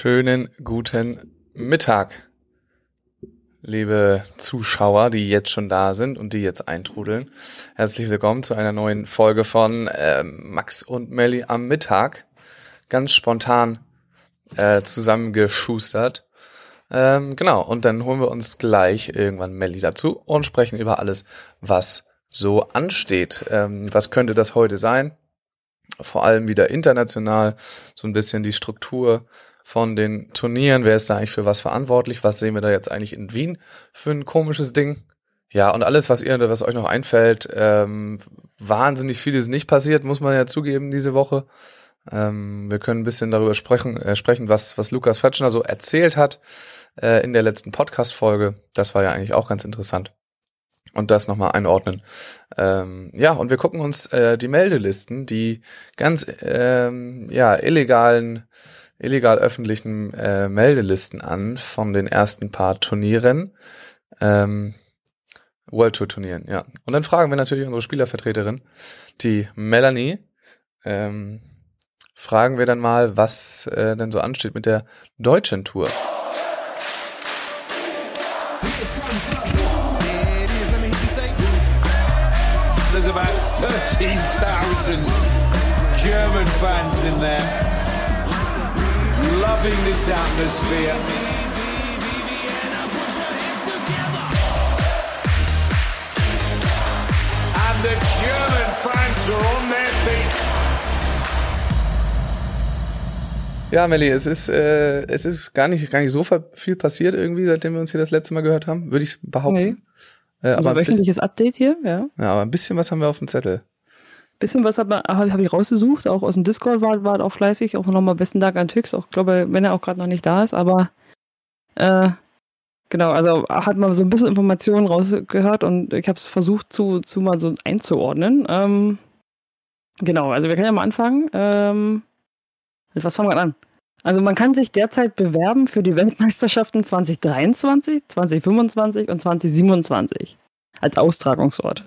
Schönen guten Mittag, liebe Zuschauer, die jetzt schon da sind und die jetzt eintrudeln. Herzlich willkommen zu einer neuen Folge von äh, Max und Melly am Mittag. Ganz spontan äh, zusammengeschustert. Ähm, genau, und dann holen wir uns gleich irgendwann Melly dazu und sprechen über alles, was so ansteht. Ähm, was könnte das heute sein? Vor allem wieder international, so ein bisschen die Struktur von den Turnieren. Wer ist da eigentlich für was verantwortlich? Was sehen wir da jetzt eigentlich in Wien für ein komisches Ding? Ja, und alles, was ihr, was euch noch einfällt, ähm, wahnsinnig viel ist nicht passiert, muss man ja zugeben, diese Woche. Ähm, wir können ein bisschen darüber sprechen, äh, sprechen was, was Lukas Fatschner so erzählt hat äh, in der letzten Podcast-Folge. Das war ja eigentlich auch ganz interessant. Und das nochmal einordnen. Ähm, ja, und wir gucken uns äh, die Meldelisten, die ganz ähm, ja, illegalen illegal öffentlichen äh, Meldelisten an von den ersten paar Turnieren. Ähm, World Tour Turnieren, ja. Und dann fragen wir natürlich unsere Spielervertreterin, die Melanie, ähm, fragen wir dann mal, was äh, denn so ansteht mit der deutschen Tour. There's about 13,000 German fans in there loving this atmosphere. And the German fans are on their feet. Ja, Melli, es ist, äh, es ist gar nicht, gar nicht so viel passiert irgendwie, seitdem wir uns hier das letzte Mal gehört haben, würde ich behaupten. Nee. Äh, also aber wöchentliches Update hier, ja. Ja, aber ein bisschen was haben wir auf dem Zettel bisschen was habe hab ich rausgesucht, auch aus dem Discord war, war auch fleißig, auch nochmal besten Dank an Tix, auch glaube, wenn er auch gerade noch nicht da ist, aber äh, genau, also hat man so ein bisschen Informationen rausgehört und ich habe es versucht zu, zu mal so einzuordnen. Ähm, genau, also wir können ja mal anfangen. Ähm, was fangen wir an? Also man kann sich derzeit bewerben für die Weltmeisterschaften 2023, 2025 und 2027 als Austragungsort.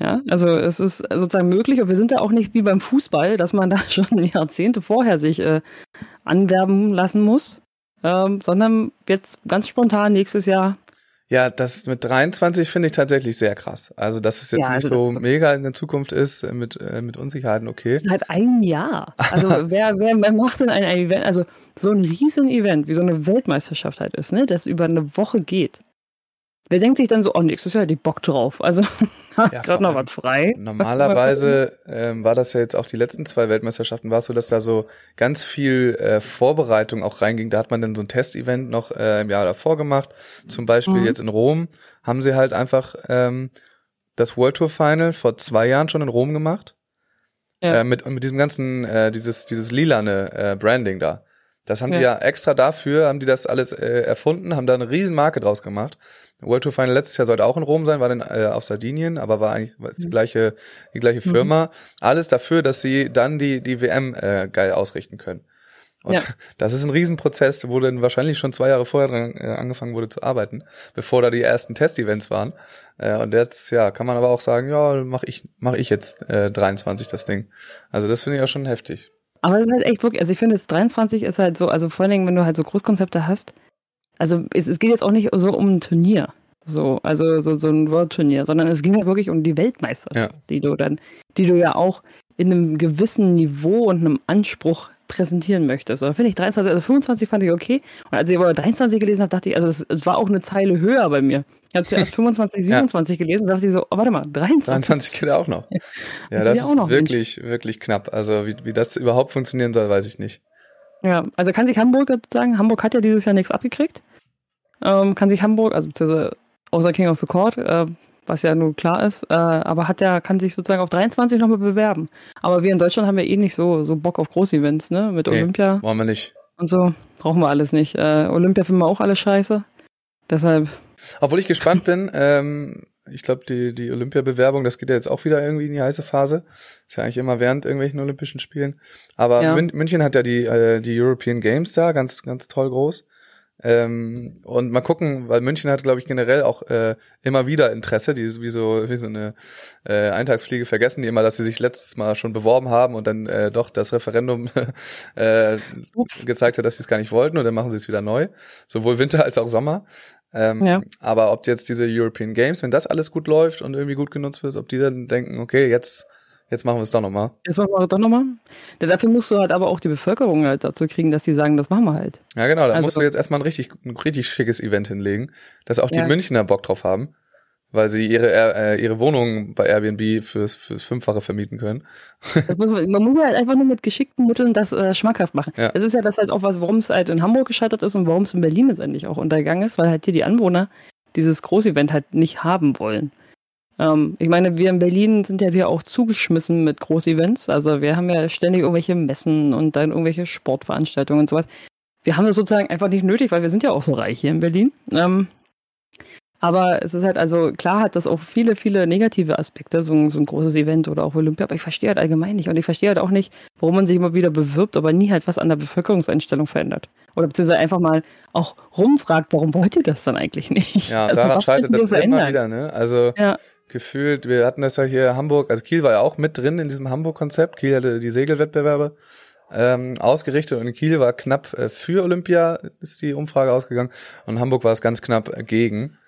Ja, also es ist sozusagen möglich und wir sind ja auch nicht wie beim Fußball, dass man da schon Jahrzehnte vorher sich äh, anwerben lassen muss, ähm, sondern jetzt ganz spontan nächstes Jahr. Ja, das mit 23 finde ich tatsächlich sehr krass. Also, dass es jetzt ja, also nicht so mega in der Zukunft ist, äh, mit, äh, mit Unsicherheiten, okay. Das ist halt ein Jahr. Also, wer, wer, wer macht denn ein Event, also so ein riesen Event, wie so eine Weltmeisterschaft halt ist, ne, das über eine Woche geht. Wer denkt sich dann so, oh, nächstes Jahr hätte ich Bock drauf. Also ja, gerade noch was frei. Normalerweise ähm, war das ja jetzt auch die letzten zwei Weltmeisterschaften, war es so, dass da so ganz viel äh, Vorbereitung auch reinging. Da hat man dann so ein Testevent noch äh, im Jahr davor gemacht. Zum Beispiel mhm. jetzt in Rom haben sie halt einfach ähm, das World Tour Final vor zwei Jahren schon in Rom gemacht. Ja. Äh, mit, mit diesem ganzen, äh, dieses, dieses lilane äh, Branding da. Das haben ja. die ja extra dafür, haben die das alles äh, erfunden, haben da eine riesen Marke draus gemacht. World Tour Final letztes Jahr sollte auch in Rom sein, war dann äh, auf Sardinien, aber war eigentlich war ist die mhm. gleiche die gleiche mhm. Firma. Mhm. Alles dafür, dass sie dann die die WM äh, geil ausrichten können. Und ja. das ist ein Riesenprozess, wo dann wahrscheinlich schon zwei Jahre vorher dran äh, angefangen wurde zu arbeiten, bevor da die ersten Testevents waren. Äh, und jetzt, ja, kann man aber auch sagen, ja, mache ich, mach ich jetzt äh, 23 das Ding. Also das finde ich auch schon heftig. Aber es ist halt echt wirklich, also ich finde jetzt 23 ist halt so, also vor allen Dingen, wenn du halt so Großkonzepte hast, also es, es geht jetzt auch nicht so um ein Turnier, so, also so, so ein World-Turnier, sondern es ging ja wirklich um die Weltmeisterschaft, ja. die du dann, die du ja auch in einem gewissen Niveau und einem Anspruch präsentieren möchtest. Aber finde ich 23, also 25 fand ich okay. Und als ich aber 23 gelesen habe, dachte ich, also es war auch eine Zeile höher bei mir. Ich habe zuerst 25, 27 ja. gelesen, dachte ich so, oh, warte mal, 23. 23 geht auch noch. Ja, das ist wirklich, nicht. wirklich knapp. Also wie, wie das überhaupt funktionieren soll, weiß ich nicht. Ja, also kann sich Hamburg sagen, Hamburg hat ja dieses Jahr nichts abgekriegt. Ähm, kann sich Hamburg, also beziehungsweise außer King of the Court, äh, was ja nun klar ist, äh, aber hat ja, kann sich sozusagen auf 23 nochmal bewerben. Aber wir in Deutschland haben ja eh nicht so, so Bock auf Großevents, ne? Mit nee, Olympia. Wollen wir nicht. Und so. Brauchen wir alles nicht. Äh, Olympia finden wir auch alles scheiße. Deshalb. Obwohl ich gespannt bin, ähm, ich glaube, die, die Olympia-Bewerbung, das geht ja jetzt auch wieder irgendwie in die heiße Phase. Ist ja eigentlich immer während irgendwelchen Olympischen Spielen. Aber ja. München hat ja die, äh, die European Games da, ganz, ganz toll groß. Ähm, und mal gucken, weil München hat, glaube ich, generell auch äh, immer wieder Interesse, die wie so, wie so eine äh, Eintagsfliege vergessen, die immer, dass sie sich letztes Mal schon beworben haben und dann äh, doch das Referendum äh, gezeigt hat, dass sie es gar nicht wollten und dann machen sie es wieder neu. Sowohl Winter als auch Sommer. Ähm, Ja. Aber ob jetzt diese European Games, wenn das alles gut läuft und irgendwie gut genutzt wird, ob die dann denken, okay, jetzt, jetzt machen wir es doch nochmal. Jetzt machen wir doch nochmal. Ja, dafür musst du halt aber auch die Bevölkerung halt dazu kriegen, dass die sagen, das machen wir halt. Ja, genau, da Also- musst du jetzt erstmal ein richtig, ein richtig schickes Event hinlegen, dass auch die Ja. Münchner Bock drauf haben, weil sie ihre, äh, ihre Wohnungen bei Airbnb fürs, fürs Fünffache vermieten können. Das muss man, man muss halt einfach nur mit geschickten Mitteln das äh, schmackhaft machen. Ja. Es ist ja das halt auch was, warum es halt in Hamburg gescheitert ist und warum es in Berlin letztendlich auch untergegangen ist, weil halt hier die Anwohner dieses Großevent halt nicht haben wollen. Ähm, ich meine, wir in Berlin sind ja hier auch zugeschmissen mit Großevents. Also wir haben ja ständig irgendwelche Messen und dann irgendwelche Sportveranstaltungen und sowas. Wir haben das sozusagen einfach nicht nötig, weil wir sind ja auch so reich hier in Berlin. Ähm, aber es ist halt, also klar hat das auch viele, viele negative Aspekte, so ein, so ein großes Event oder auch Olympia, aber ich verstehe halt allgemein nicht. Und ich verstehe halt auch nicht, warum man sich immer wieder bewirbt, aber nie halt was an der Bevölkerungseinstellung verändert. Oder beziehungsweise einfach mal auch rumfragt, warum wollt ihr das dann eigentlich nicht? Ja, Also, daran scheitert das immer verändern? wieder, ne? Also Ja. Gefühlt, wir hatten das ja hier Hamburg, also Kiel war ja auch mit drin in diesem Hamburg-Konzept. Kiel hatte die Segelwettbewerbe ähm, ausgerichtet und Kiel war knapp äh, für Olympia, ist die Umfrage ausgegangen, und Hamburg war es ganz knapp gegen.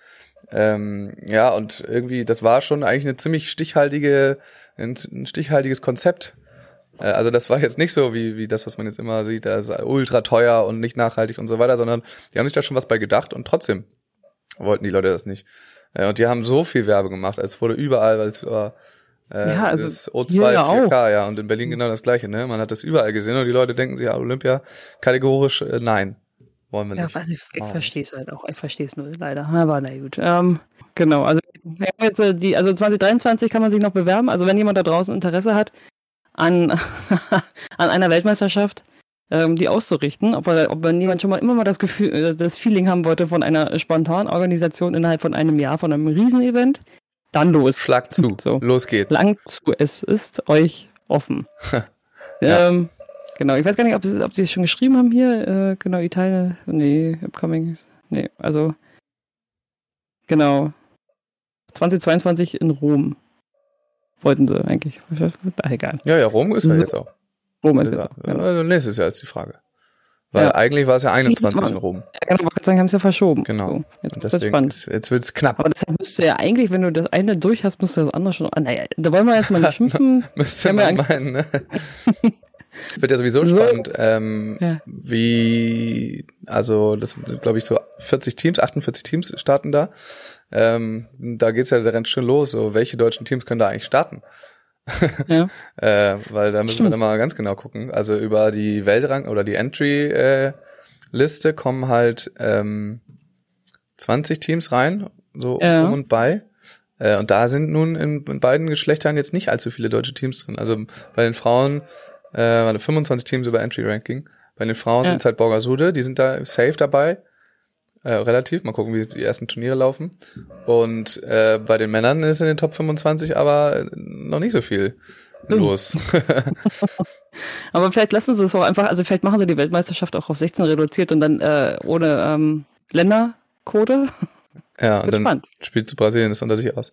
Ähm, ja, und irgendwie, das war schon eigentlich eine ziemlich stichhaltige, ein, ein stichhaltiges Konzept. Äh, Also das war jetzt nicht so wie, wie das, was man jetzt immer sieht, das ist ultra teuer und nicht nachhaltig und so weiter, sondern die haben sich da schon was bei gedacht und trotzdem wollten die Leute das nicht. Äh, Und die haben so viel Werbe gemacht, es wurde überall, weil es war äh, Ja, also das O2, hier ja 4K, ja, und in Berlin genau das gleiche, ne? Man hat das überall gesehen und die Leute denken sich, ja, Olympia kategorisch äh, nein. Wollen wir Ja, nicht. weiß ich, ich Oh. verstehe es halt auch. Ich verstehe es nur leider. Aber na gut. Ähm, genau, also jetzt äh, die, also 2023 kann man sich noch bewerben. Also wenn jemand da draußen Interesse hat an, an einer Weltmeisterschaft, ähm, die auszurichten, ob, er, ob jemand schon mal immer mal das Gefühl, äh, das Feeling haben wollte von einer spontanen Organisation innerhalb von einem Jahr, von einem Riesenevent, dann los. Schlag zu, So. los geht's. Lang zu, es ist euch offen. Ja. ähm, genau, ich weiß gar nicht, ob sie, ob sie es schon geschrieben haben hier. Äh, genau, Italien. Nee, upcoming. Nee, also. Genau. 2022 in Rom. Wollten sie eigentlich. Ach, egal. Ja, ja, Rom ist ja jetzt auch. Rom ist Ja. Genau. also nächstes Jahr ist die Frage. Weil Ja. eigentlich war es ja 21 Mal. in Rom. Ja, genau, wollte sagen, haben es ja verschoben. Genau. So, jetzt ist das deswegen, spannend. ist, jetzt wird's knapp. Aber deshalb müsste ja eigentlich, wenn du das eine durch hast, musst du das andere schon. Ah, naja, da wollen wir erstmal nicht schimpfen. Müsste man meinen, ne? Wird ja sowieso So. spannend, ähm, Ja. wie, also das sind, glaube ich, so 40 Teams, 48 Teams starten da. Ähm, da geht's ja direkt schon los, so welche deutschen Teams können da eigentlich starten? Ja. Äh, weil da müssen Stimmt. wir dann mal ganz genau gucken. Also über die Weltrang oder die Entry-Liste kommen halt ähm, 20 Teams rein, so Ja. um und bei. Äh, und da sind nun in, in beiden Geschlechtern jetzt nicht allzu viele deutsche Teams drin. Also bei den Frauen äh, waren 25 Teams über Entry-Ranking. Bei den Frauen Ja. sind es halt Borgasude, die sind da safe dabei. Äh, relativ. Mal gucken, wie die ersten Turniere laufen. Und äh, bei den Männern ist in den Top 25 aber noch nicht so viel Stimmt. los. Aber vielleicht lassen sie es auch einfach, also vielleicht machen sie die Weltmeisterschaft auch auf 16 reduziert und dann äh, ohne ähm, Ländercode. ja, und dann spannend. spielt Brasilien das unter sich aus.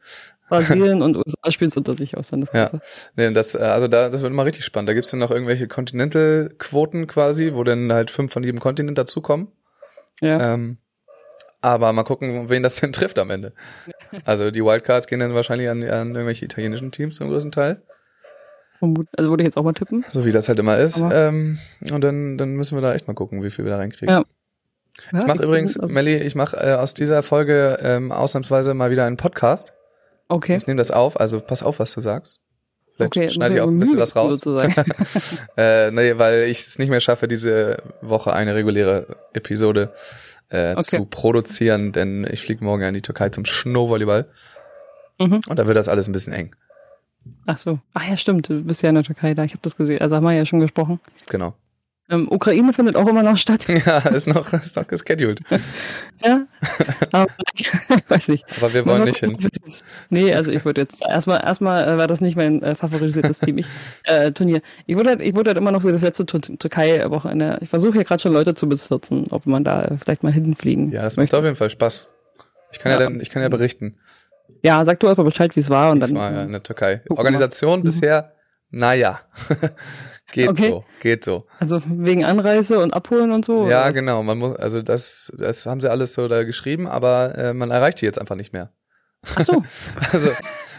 Brasilien und USA spielen es unter sich aus. Dann das Ja. Ganze. Nee, das, also da, das wird immer richtig spannend. Da gibt's dann noch irgendwelche Continental-Quoten quasi, wo dann halt fünf von jedem Kontinent dazukommen. Ja. Ähm, aber mal gucken, wen das denn trifft am Ende. Also die Wildcards gehen dann wahrscheinlich an, an irgendwelche italienischen Teams zum größten Teil. Also würde ich jetzt auch mal tippen. So wie das halt immer ist. Ähm, und dann, dann müssen wir da echt mal gucken, wie viel wir da reinkriegen. Ja. Ich mache übrigens, also, Melli, ich mache äh, aus dieser Folge ähm, ausnahmsweise mal wieder einen Podcast. Okay. Ich nehme das auf, also pass auf, was du sagst. Vielleicht Okay, schneide ich auch ein bisschen was raus. Äh, nee, weil ich es nicht mehr schaffe, diese Woche eine reguläre Episode äh, Okay. zu produzieren, denn ich fliege morgen in die Türkei zum Snowvolleyball mhm. und da wird das alles ein bisschen eng. Ach so. Ach ja, stimmt. Du bist ja in der Türkei da. Ich habe das gesehen. Also haben wir ja schon gesprochen. Genau. Ähm, Ukraine findet auch immer noch statt. Ja, ist noch, ist noch gescheduled. ja. Aber ich weiß nicht. Aber wir wollen nicht hin. Nee, also ich würde jetzt erstmal erstmal äh, war das nicht mein äh, favorisiertes Team. Ich, äh, Turnier. Ich würde halt, ich würde halt immer noch wie das letzte Türkei-Wochenende. Ich versuche hier gerade schon Leute zu besitzen, ob man da vielleicht mal hinfliegen. Ja, das möchte. macht auf jeden Fall Spaß. Ich kann ja, ja dann, ich kann ja berichten. Ja, sag du erstmal Bescheid, wie es war und dann. war ja in der Türkei. Organisation mhm. bisher, naja. Geht okay. so, geht so. Also wegen Anreise und Abholen und so? Ja, genau. Man muss, also das, das haben sie alles so da geschrieben, aber äh, man erreicht die jetzt einfach nicht mehr. Ach so. also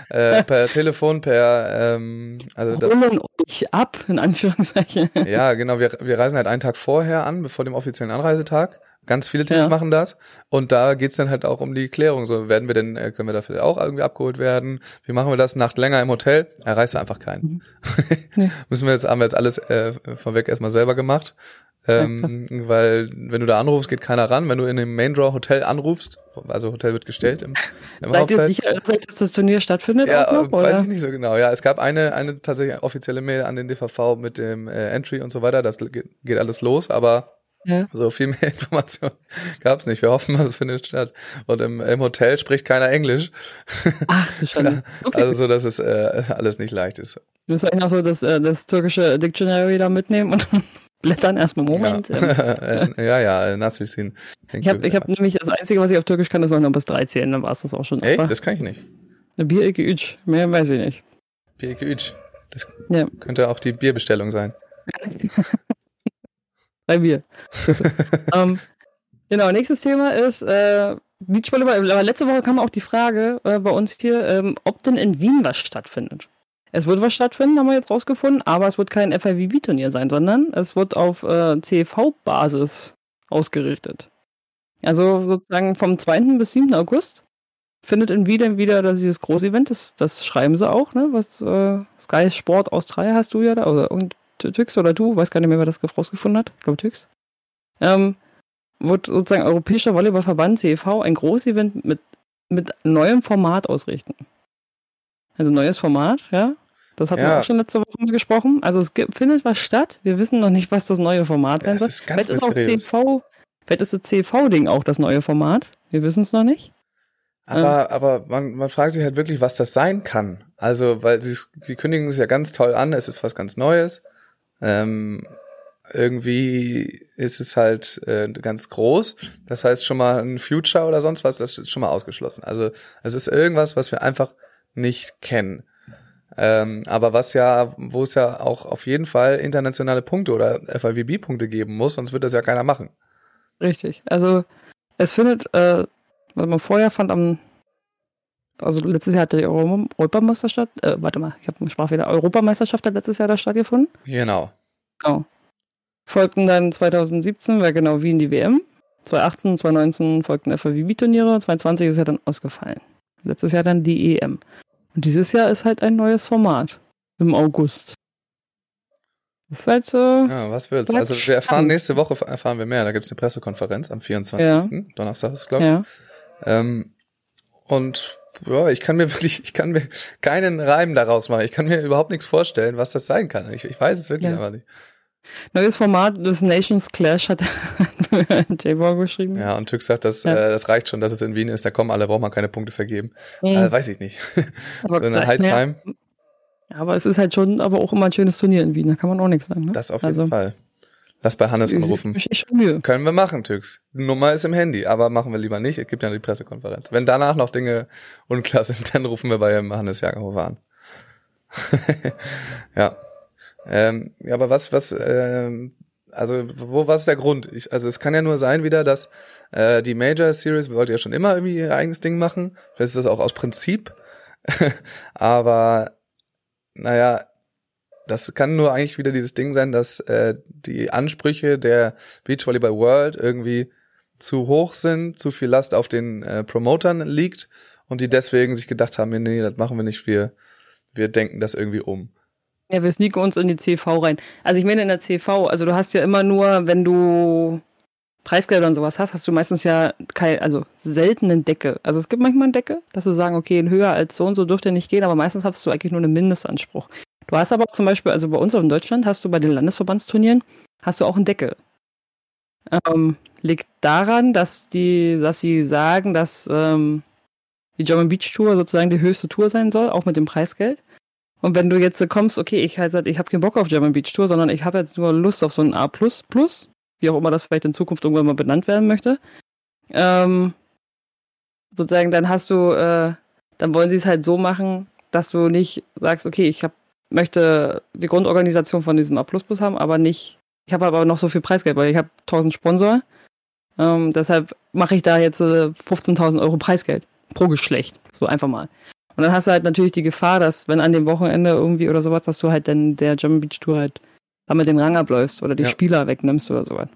äh, per Telefon, per ähm, also das. Holen euch ab, in Anführungszeichen. ja, genau. Wir, wir reisen halt einen Tag vorher an, bevor dem offiziellen Anreisetag. Ganz viele Teams ja. machen das. Und da geht's dann halt auch um die Klärung. So, werden wir denn, äh, können wir dafür auch irgendwie abgeholt werden? Wie machen wir das? Nacht länger im Hotel? Erreichst du einfach keinen. Mhm. Müssen wir jetzt, haben wir jetzt alles äh, vorweg erstmal selber gemacht. Ähm, ja, weil wenn du da anrufst, geht keiner ran. Wenn du in dem Main Draw Hotel anrufst, also Hotel wird gestellt im, im Seid ihr sicher, dass das Turnier stattfindet? Ja, noch, weiß ich nicht so genau. Ja, es gab eine, eine tatsächlich offizielle Mail an den DVV mit dem äh, Entry und so weiter. Das geht, geht alles los, aber ja. So viel mehr Informationen gab's nicht. Wir hoffen, es findet statt. Und im, im Hotel spricht keiner Englisch. Ach du Schande. Okay. Also so, dass es äh, alles nicht leicht ist. Du musst eigentlich auch so das, äh, das türkische Dictionary da mitnehmen und blättern erstmal Moment. Ja, ähm. ja, ja, Nassilsin. Ich habe ich hab nämlich, das Einzige, was ich auf Türkisch kann, ist noch noch bis drei zählen, dann war es das auch schon. Ey, das kann ich nicht. Eine Bier Üç, mehr weiß ich nicht. Bier Üç. Das ja. könnte auch die Bierbestellung sein. Bei mir. ähm, genau, nächstes Thema ist äh, Beachvolleyball. Aber letzte Woche kam auch die Frage äh, bei uns hier, ähm, ob denn in Wien was stattfindet. Es wird was stattfinden, haben wir jetzt rausgefunden, aber es wird kein FIVB-Turnier sein, sondern es wird auf äh, CV-Basis ausgerichtet. Also sozusagen vom 2. bis 7. August findet in Wien wieder das, dieses große Event, das, das schreiben sie auch, ne? Was äh, Sky Sport Australia hast du ja da, oder und Tyx oder du, weiß gar nicht mehr, wer das rausgefunden hat, ich glaube Tyx, ähm, wird sozusagen Europäischer Volleyballverband CEV ein Großevent mit, mit neuem Format ausrichten. Also neues Format, ja. Das hatten ja. wir auch schon letzte Woche gesprochen. Also es gibt, findet was statt. Wir wissen noch nicht, was das neue Format sein soll. Vielleicht ist auch CV, vielleicht ist das CV-Ding auch das neue Format. Wir wissen es noch nicht. Aber, ähm. aber man, man fragt sich halt wirklich, was das sein kann. Also, weil sie, sie kündigen es ja ganz toll an, es ist was ganz Neues. Ähm, irgendwie ist es halt äh, ganz groß. Das heißt schon mal ein Future oder sonst was, das ist schon mal ausgeschlossen. Also es ist irgendwas, was wir einfach nicht kennen. Ähm, aber was ja, wo es ja auch auf jeden Fall internationale Punkte oder FIVB-Punkte geben muss, sonst wird das ja keiner machen. Richtig. Also es findet, äh, was man vorher fand am also letztes Jahr hatte die Europameisterschaft, äh, warte mal, ich habe einen Sprachfehler, Europameisterschaft hat letztes Jahr da stattgefunden. Genau. Genau. Folgten dann 2017, war genau Wien die WM. 2018, 2019 folgten FIVB-Turniere, 2020 ist ja dann ausgefallen. Letztes Jahr dann die EM. Und dieses Jahr ist halt ein neues Format. Im August. Das ist halt so. Ja, was wird's? Also wir erfahren nächste Woche erfahren wir mehr. Da gibt es eine Pressekonferenz am 24. Ja. Donnerstag ist glaube ich. Ja. Ähm, und ja, ich kann mir wirklich, ich kann mir keinen Reim daraus machen. Ich kann mir überhaupt nichts vorstellen, was das sein kann. Ich, ich weiß es wirklich ja. aber nicht. Neues Format des Nations Clash hat J-Ball geschrieben. Ja, und Tüx sagt, das, ja. äh, das reicht schon, dass es in Wien ist. Da kommen alle, braucht man keine Punkte vergeben. Mhm. Äh, weiß ich nicht. Aber so eine High Time. Ja, aber es ist halt schon aber auch immer ein schönes Turnier in Wien. Da kann man auch nichts sagen. Ne? Das auf jeden also. Fall. Lass bei Hannes anrufen. Können wir machen, Tüx. Nummer ist im Handy, aber machen wir lieber nicht. Es gibt ja die Pressekonferenz. Wenn danach noch Dinge unklar sind, dann rufen wir bei Hannes Jagerhofer an. ja. Ähm, ja, aber was, was, ähm, also wo was ist der Grund? Ich, also es kann ja nur sein wieder, dass äh, die Major Series wollte ja schon immer irgendwie ihr eigenes Ding machen. Vielleicht ist das auch aus Prinzip. aber naja, das kann nur eigentlich wieder dieses Ding sein, dass äh, die Ansprüche der Beachvolleyball World irgendwie zu hoch sind, zu viel Last auf den äh, Promotern liegt und die deswegen sich gedacht haben, nee, das machen wir nicht, wir, wir denken das irgendwie um. Ja, wir sneaken uns in die CV rein. Also ich meine in der CV, also du hast ja immer nur, wenn du Preisgelder und sowas hast, hast du meistens ja kein, also selten eine Decke. Also es gibt manchmal eine Decke, dass du sagen, okay, höher als so und so dürfte nicht gehen, aber meistens hast du eigentlich nur einen Mindestanspruch. Du hast aber zum Beispiel, also bei uns in Deutschland hast du bei den Landesverbandsturnieren, hast du auch einen Deckel. Ähm, liegt daran, dass die, dass sie sagen, dass ähm, die German Beach Tour sozusagen die höchste Tour sein soll, auch mit dem Preisgeld. Und wenn du jetzt kommst, okay, ich halt, ich habe keinen Bock auf German Beach Tour, sondern ich habe jetzt nur Lust auf so ein A++, wie auch immer das vielleicht in Zukunft irgendwann mal benannt werden möchte, ähm, sozusagen, dann hast du, äh, dann wollen sie es halt so machen, dass du nicht sagst, okay, ich hab, möchte die Grundorganisation von diesem A++ haben, aber nicht, ich habe aber noch so viel Preisgeld, weil ich habe 1000 Sponsor. Ähm, deshalb mache ich da jetzt äh, 15.000 Euro Preisgeld pro Geschlecht, so einfach mal. Und dann hast du halt natürlich die Gefahr, dass wenn an dem Wochenende irgendwie oder sowas, dass du halt dann der German Beach Tour halt damit den Rang abläufst oder die Ja. Spieler wegnimmst oder sowas.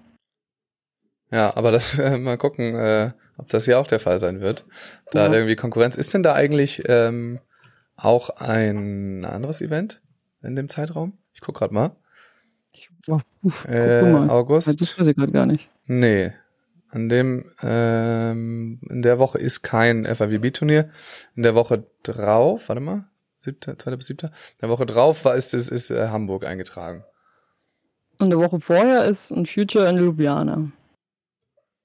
Ja, aber das äh, mal gucken, äh, ob das hier auch der Fall sein wird. Da Ja. irgendwie Konkurrenz. Ist denn da eigentlich ähm, auch ein anderes Event in dem Zeitraum? Ich guck gerade mal. Oh, uff, Äh, mal. Das August? weiß ich gerade gar nicht. Nee. An dem, ähm, in der Woche ist kein FIVB-Turnier. In der Woche drauf, warte mal, siebter, zweiter bis siebter. In der Woche drauf war, ist, ist, ist äh, Hamburg eingetragen. Und eine Woche vorher ist ein Future in Ljubljana.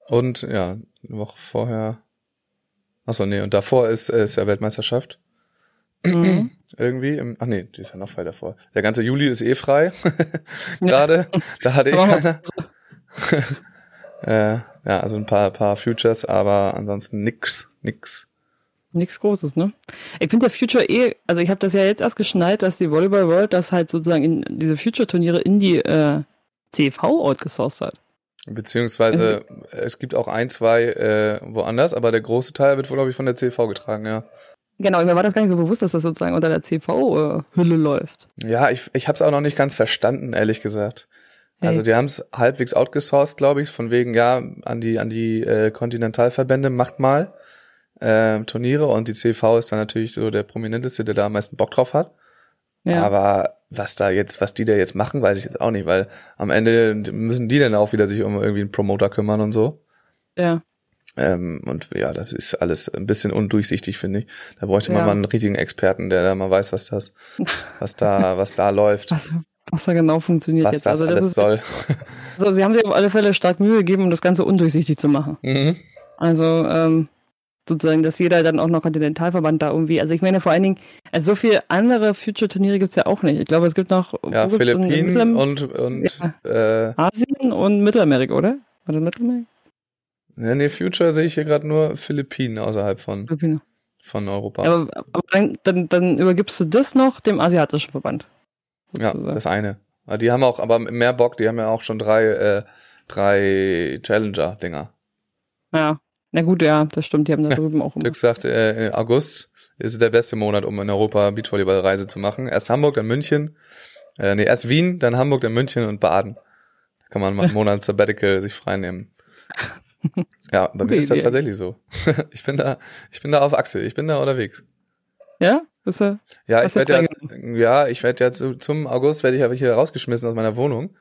Und ja, eine Woche vorher. Achso, nee, und davor ist, äh, ist ja Weltmeisterschaft. Mhm. Irgendwie. Im, ach nee, die ist ja noch frei davor. Der ganze Juli ist eh frei. Gerade. Da hatte Aber- keiner. äh, ja, also ein paar, paar Futures, aber ansonsten nix, nix. Nichts Großes, ne? Ich finde der Future eh, also ich habe das ja jetzt erst geschnallt, dass die Volleyball World das halt sozusagen in diese Future-Turniere in die äh, CV outgesourced hat. Beziehungsweise es gibt auch ein, zwei äh, woanders, aber der große Teil wird wohl, glaube ich, von der CV getragen, ja. Genau, mir war das gar nicht so bewusst, dass das sozusagen unter der CV-Hülle läuft. Ja, ich, ich habe es auch noch nicht ganz verstanden, ehrlich gesagt. Also Hey. die haben es halbwegs outgesourced, glaube ich, von wegen, ja, an die, an die äh, Kontinentalverbände, macht mal äh, Turniere und die CV ist dann natürlich so der prominenteste, der da am meisten Bock drauf hat. Ja. Aber was da jetzt, was die da jetzt machen, weiß ich jetzt auch nicht, weil am Ende müssen die dann auch wieder sich um irgendwie einen Promoter kümmern und so. ja. Ähm, und ja, das ist alles ein bisschen undurchsichtig, finde ich. Da bräuchte man Ja. mal einen richtigen Experten, der da mal weiß, was das, was da, was da läuft, Was, was da genau funktioniert was jetzt. das also, das alles ist, soll. also sie haben sich auf alle Fälle stark Mühe gegeben, um das Ganze undurchsichtig zu machen. Mhm. Also ähm, sozusagen, dass jeder dann auch noch Kontinentalverband da irgendwie, also ich meine vor allen Dingen, also so viele andere Future-Turniere gibt's ja auch nicht. Ich glaube, es gibt noch Ja, Philippinen und, und äh, Asien und Mittelamerika, oder? Das Mittelamerika? Ja, nee, Future sehe ich hier gerade nur Philippinen außerhalb von, Philippinen. von Europa. Ja, aber, aber dann, dann, dann übergibst du das noch dem asiatischen Verband. Ja, das eine. Aber die haben auch, aber mehr Bock, die haben ja auch schon drei, äh, drei Challenger-Dinger. Ja. Na gut, ja, das stimmt, die haben da Ja, drüben auch immer. Dirk sagt, äh, August ist der beste Monat, um in Europa Beachvolleyball-Reise zu machen. Erst Hamburg, dann München. Äh, nee, erst Wien, dann Hamburg, dann München und Baden. Da kann man mal einen Monat Sabbatical sich freinehmen. Ja, bei mir ist das tatsächlich so. ich bin da, ich bin da auf Achse, ich bin da unterwegs. Ja? Bist du? Ja, ich du werde ja, ja, ich werde ja zu, zum August werde ich aber hier rausgeschmissen aus meiner Wohnung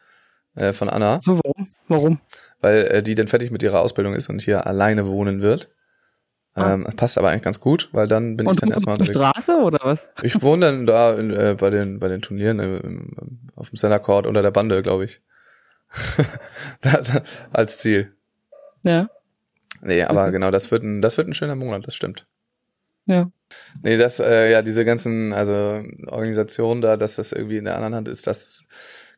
äh, von Anna, So, warum? Warum? weil äh, die dann fertig mit ihrer Ausbildung ist und hier alleine wohnen wird. Ah. Ähm, passt aber eigentlich ganz gut, weil dann bin ich Und dann du auf erstmal der unterwegs. Straße oder was? Ich wohne dann da in, äh, bei den bei den Turnieren äh, im- auf dem Center Court unter der Bande, glaube ich. da, da, als Ziel. Ja. Nee, aber Mhm. genau, das wird ein das wird ein schöner Monat, das stimmt. Ja. Nee, das äh, ja diese ganzen also Organisationen da, dass das irgendwie in der anderen Hand ist, das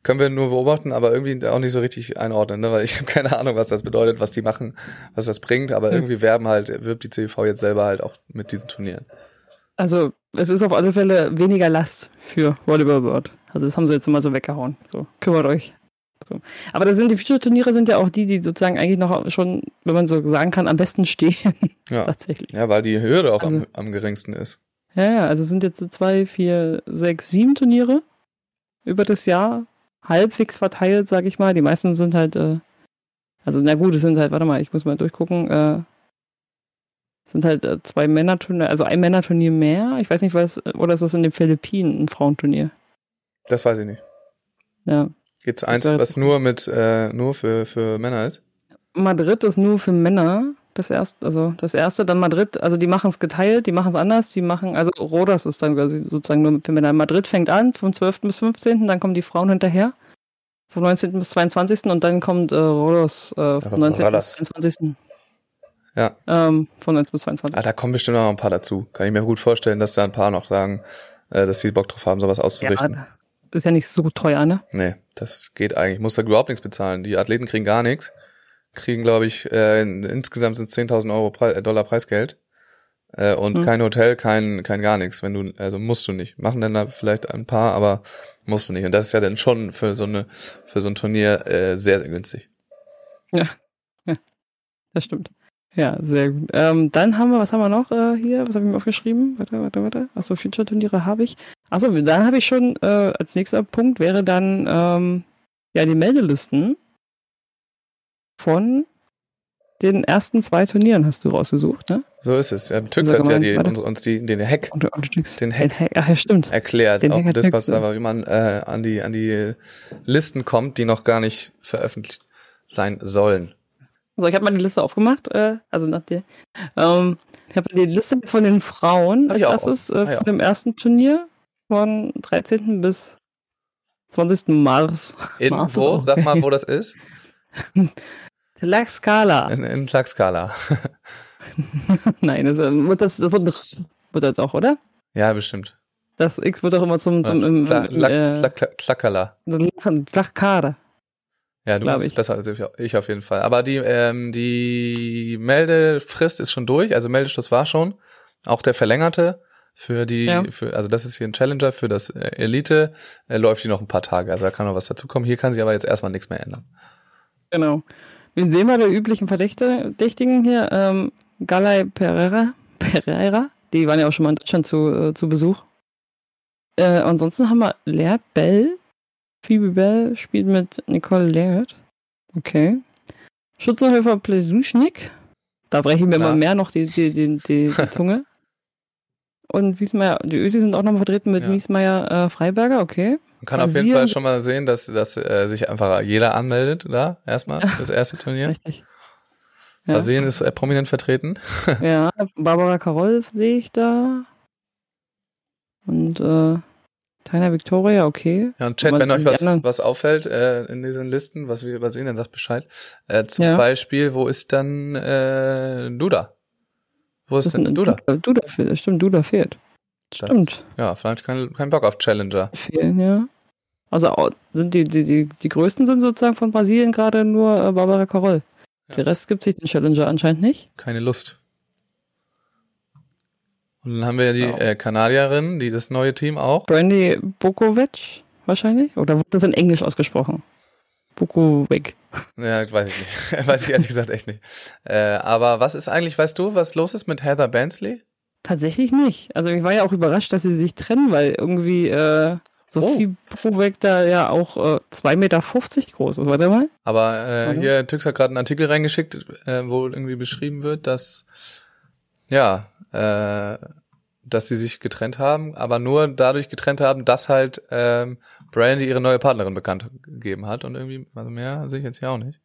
können wir nur beobachten, aber irgendwie auch nicht so richtig einordnen, ne? weil ich habe keine Ahnung, was das bedeutet, was die machen, was das bringt, aber Mhm. irgendwie werben halt wirbt die CV jetzt selber halt auch mit diesen Turnieren. Also, es ist auf alle Fälle weniger Last für Volleyball World. Also, das haben sie jetzt immer so weggehauen. So, kümmert euch. So. Aber da sind die Future-Turniere sind ja auch die, die sozusagen eigentlich noch schon, wenn man so sagen kann, am besten stehen. Ja. Tatsächlich. Ja, weil die Hürde auch Also- am, am geringsten ist. Ja, ja, also sind jetzt so zwei, vier, sechs, sieben Turniere über das Jahr. Halbwegs verteilt, sag ich mal. Die meisten sind halt, äh, also na gut, es sind halt, warte mal, ich muss mal durchgucken, äh, es sind halt äh, zwei Männerturniere, also ein Männerturnier mehr. Ich weiß nicht, was, oder ist das in den Philippinen ein Frauenturnier? Das weiß ich nicht. Ja. Gibt's eins, wäre- was nur mit äh, nur für für Männer ist? Madrid ist nur für Männer. Das erste, also das erste, dann Madrid, also die machen es geteilt, die machen es anders, die machen, also Rodas ist dann quasi sozusagen nur für Männer. Madrid fängt an vom 12. bis 15., dann kommen die Frauen hinterher. vom 19. bis 22. und dann kommt äh, Rodos äh, vom 19. Rodos. bis 22. Ja. Ähm, vom 19. bis 22. Ah, da kommen bestimmt noch ein paar dazu. Kann ich mir gut vorstellen, dass da ein paar noch sagen, äh, dass sie Bock drauf haben, sowas auszurichten. Ja, ist ja nicht so teuer, ne? Nee, das geht eigentlich. Muss da überhaupt nichts bezahlen. Die Athleten kriegen gar nichts. Kriegen, glaube ich, äh, in, insgesamt sind 10.000 Euro Pre äh, Dollar Preisgeld. Äh, und Hm. kein Hotel, kein, kein gar nichts. Wenn du, also musst du nicht. Machen dann da vielleicht ein paar, aber musst du nicht. Und das ist ja dann schon für so eine, für so ein Turnier äh, sehr, sehr günstig. Das stimmt. Ja, sehr gut. Ähm, dann haben wir, was haben wir noch äh, hier? Was habe ich mir aufgeschrieben? Warte, warte, warte. Achso, Future-Turniere habe ich. Achso, dann habe ich schon, äh, als nächster Punkt wäre dann, ähm, ja, die Meldelisten von den ersten zwei Turnieren hast du rausgesucht, ne? So ist es. Ja, Tüx hat ja die, uns, uns die, den Hack Und, und, und, Den Hack. Ach ja, stimmt. erklärt Den Discord Text, ja. Server, wie man äh, an die an die Listen kommt, die noch gar nicht veröffentlicht sein sollen. Also ich habe mal die Liste aufgemacht, äh, also nach der. Ähm, ich habe die Liste jetzt von den Frauen auch. erstes äh, Ah, von dem ersten Turnier von 13. bis 20. März. In Mars wo? Sag mal, wo das ist? Tlaxcala. In, in Tlaxcala. Nein, das, äh, wird das, das wird, das auch, oder? ja, bestimmt. Das X wird auch immer zum, zum im, äh, Tla- Tla- Tlakala. Tlaxcala. Ja, du glaub machst es ich. besser als ich, ich auf jeden Fall. Aber die, ähm, die Meldefrist ist schon durch, also Meldeschluss war schon. Auch der verlängerte für die, Ja. für, also das ist hier ein Challenger für das äh, Elite, äh, läuft hier noch ein paar Tage. Also da kann noch was dazukommen. Hier kann sich aber jetzt erstmal nichts mehr ändern. Genau. Wir sehen mal die üblichen Verdächtigen hier. Ähm, Galay Pereira, Pereira, die waren ja auch schon mal in Deutschland zu, äh, zu Besuch. Äh, ansonsten haben wir Laird Bell. Phoebe Bell spielt mit Nicole Laird. Okay. Schützenhöfer Plesuschnik. Da breche ich mir Klar. immer mehr noch die, die, die, die, die Zunge. Und Wiesmeier, die Ösi sind auch noch vertreten mit Ja. Wiesmeier äh, Freiberger, okay. Man kann auf jeden Brasilien- Fall schon mal sehen, dass, dass äh, sich einfach jeder anmeldet da, erstmal, das erste Turnier. Richtig. Ja. Brasilien ist äh, prominent vertreten. Ja, Barbara Karol sehe ich da. Und äh, Taina Victoria, okay. Ja, und Chat, wenn euch was, was auffällt äh, in diesen Listen, was wir übersehen, dann sagt Bescheid. Äh, zum Ja. Beispiel, wo ist dann äh, Duda? Wo ist Das denn ist ein Duda? Duda, fehlt, stimmt, Duda fehlt. Das- Stimmt. Ja, vielleicht kein, kein Bock auf Challenger. Fehlen, ja. Also sind die, die, die, die größten sind sozusagen von Brasilien gerade nur äh, Barbara Karol. Ja. Der Rest gibt sich den Challenger anscheinend nicht. Keine Lust. Und dann haben wir ja die Ja. äh, Kanadierin, die das neue Team auch. Brandy Bokovic wahrscheinlich? Oder wird das in Englisch ausgesprochen? Bokovic. Ja, weiß ich nicht. weiß ich ehrlich gesagt echt nicht. Äh, aber was ist eigentlich, weißt du, was los ist mit Heather Bansley? Tatsächlich nicht. Also ich war ja auch überrascht, dass sie sich trennen, weil irgendwie äh, Sophie Bokovic da ja auch äh, 2,50 Meter groß ist. Warte mal. Aber äh, Warte. hier, Tüx hat gerade einen Artikel reingeschickt, äh, wo irgendwie beschrieben wird, dass ja, äh, dass sie sich getrennt haben, aber nur dadurch getrennt haben, dass halt ähm, Brandy ihre neue Partnerin bekannt gegeben hat und irgendwie, also mehr sehe ich jetzt hier auch nicht.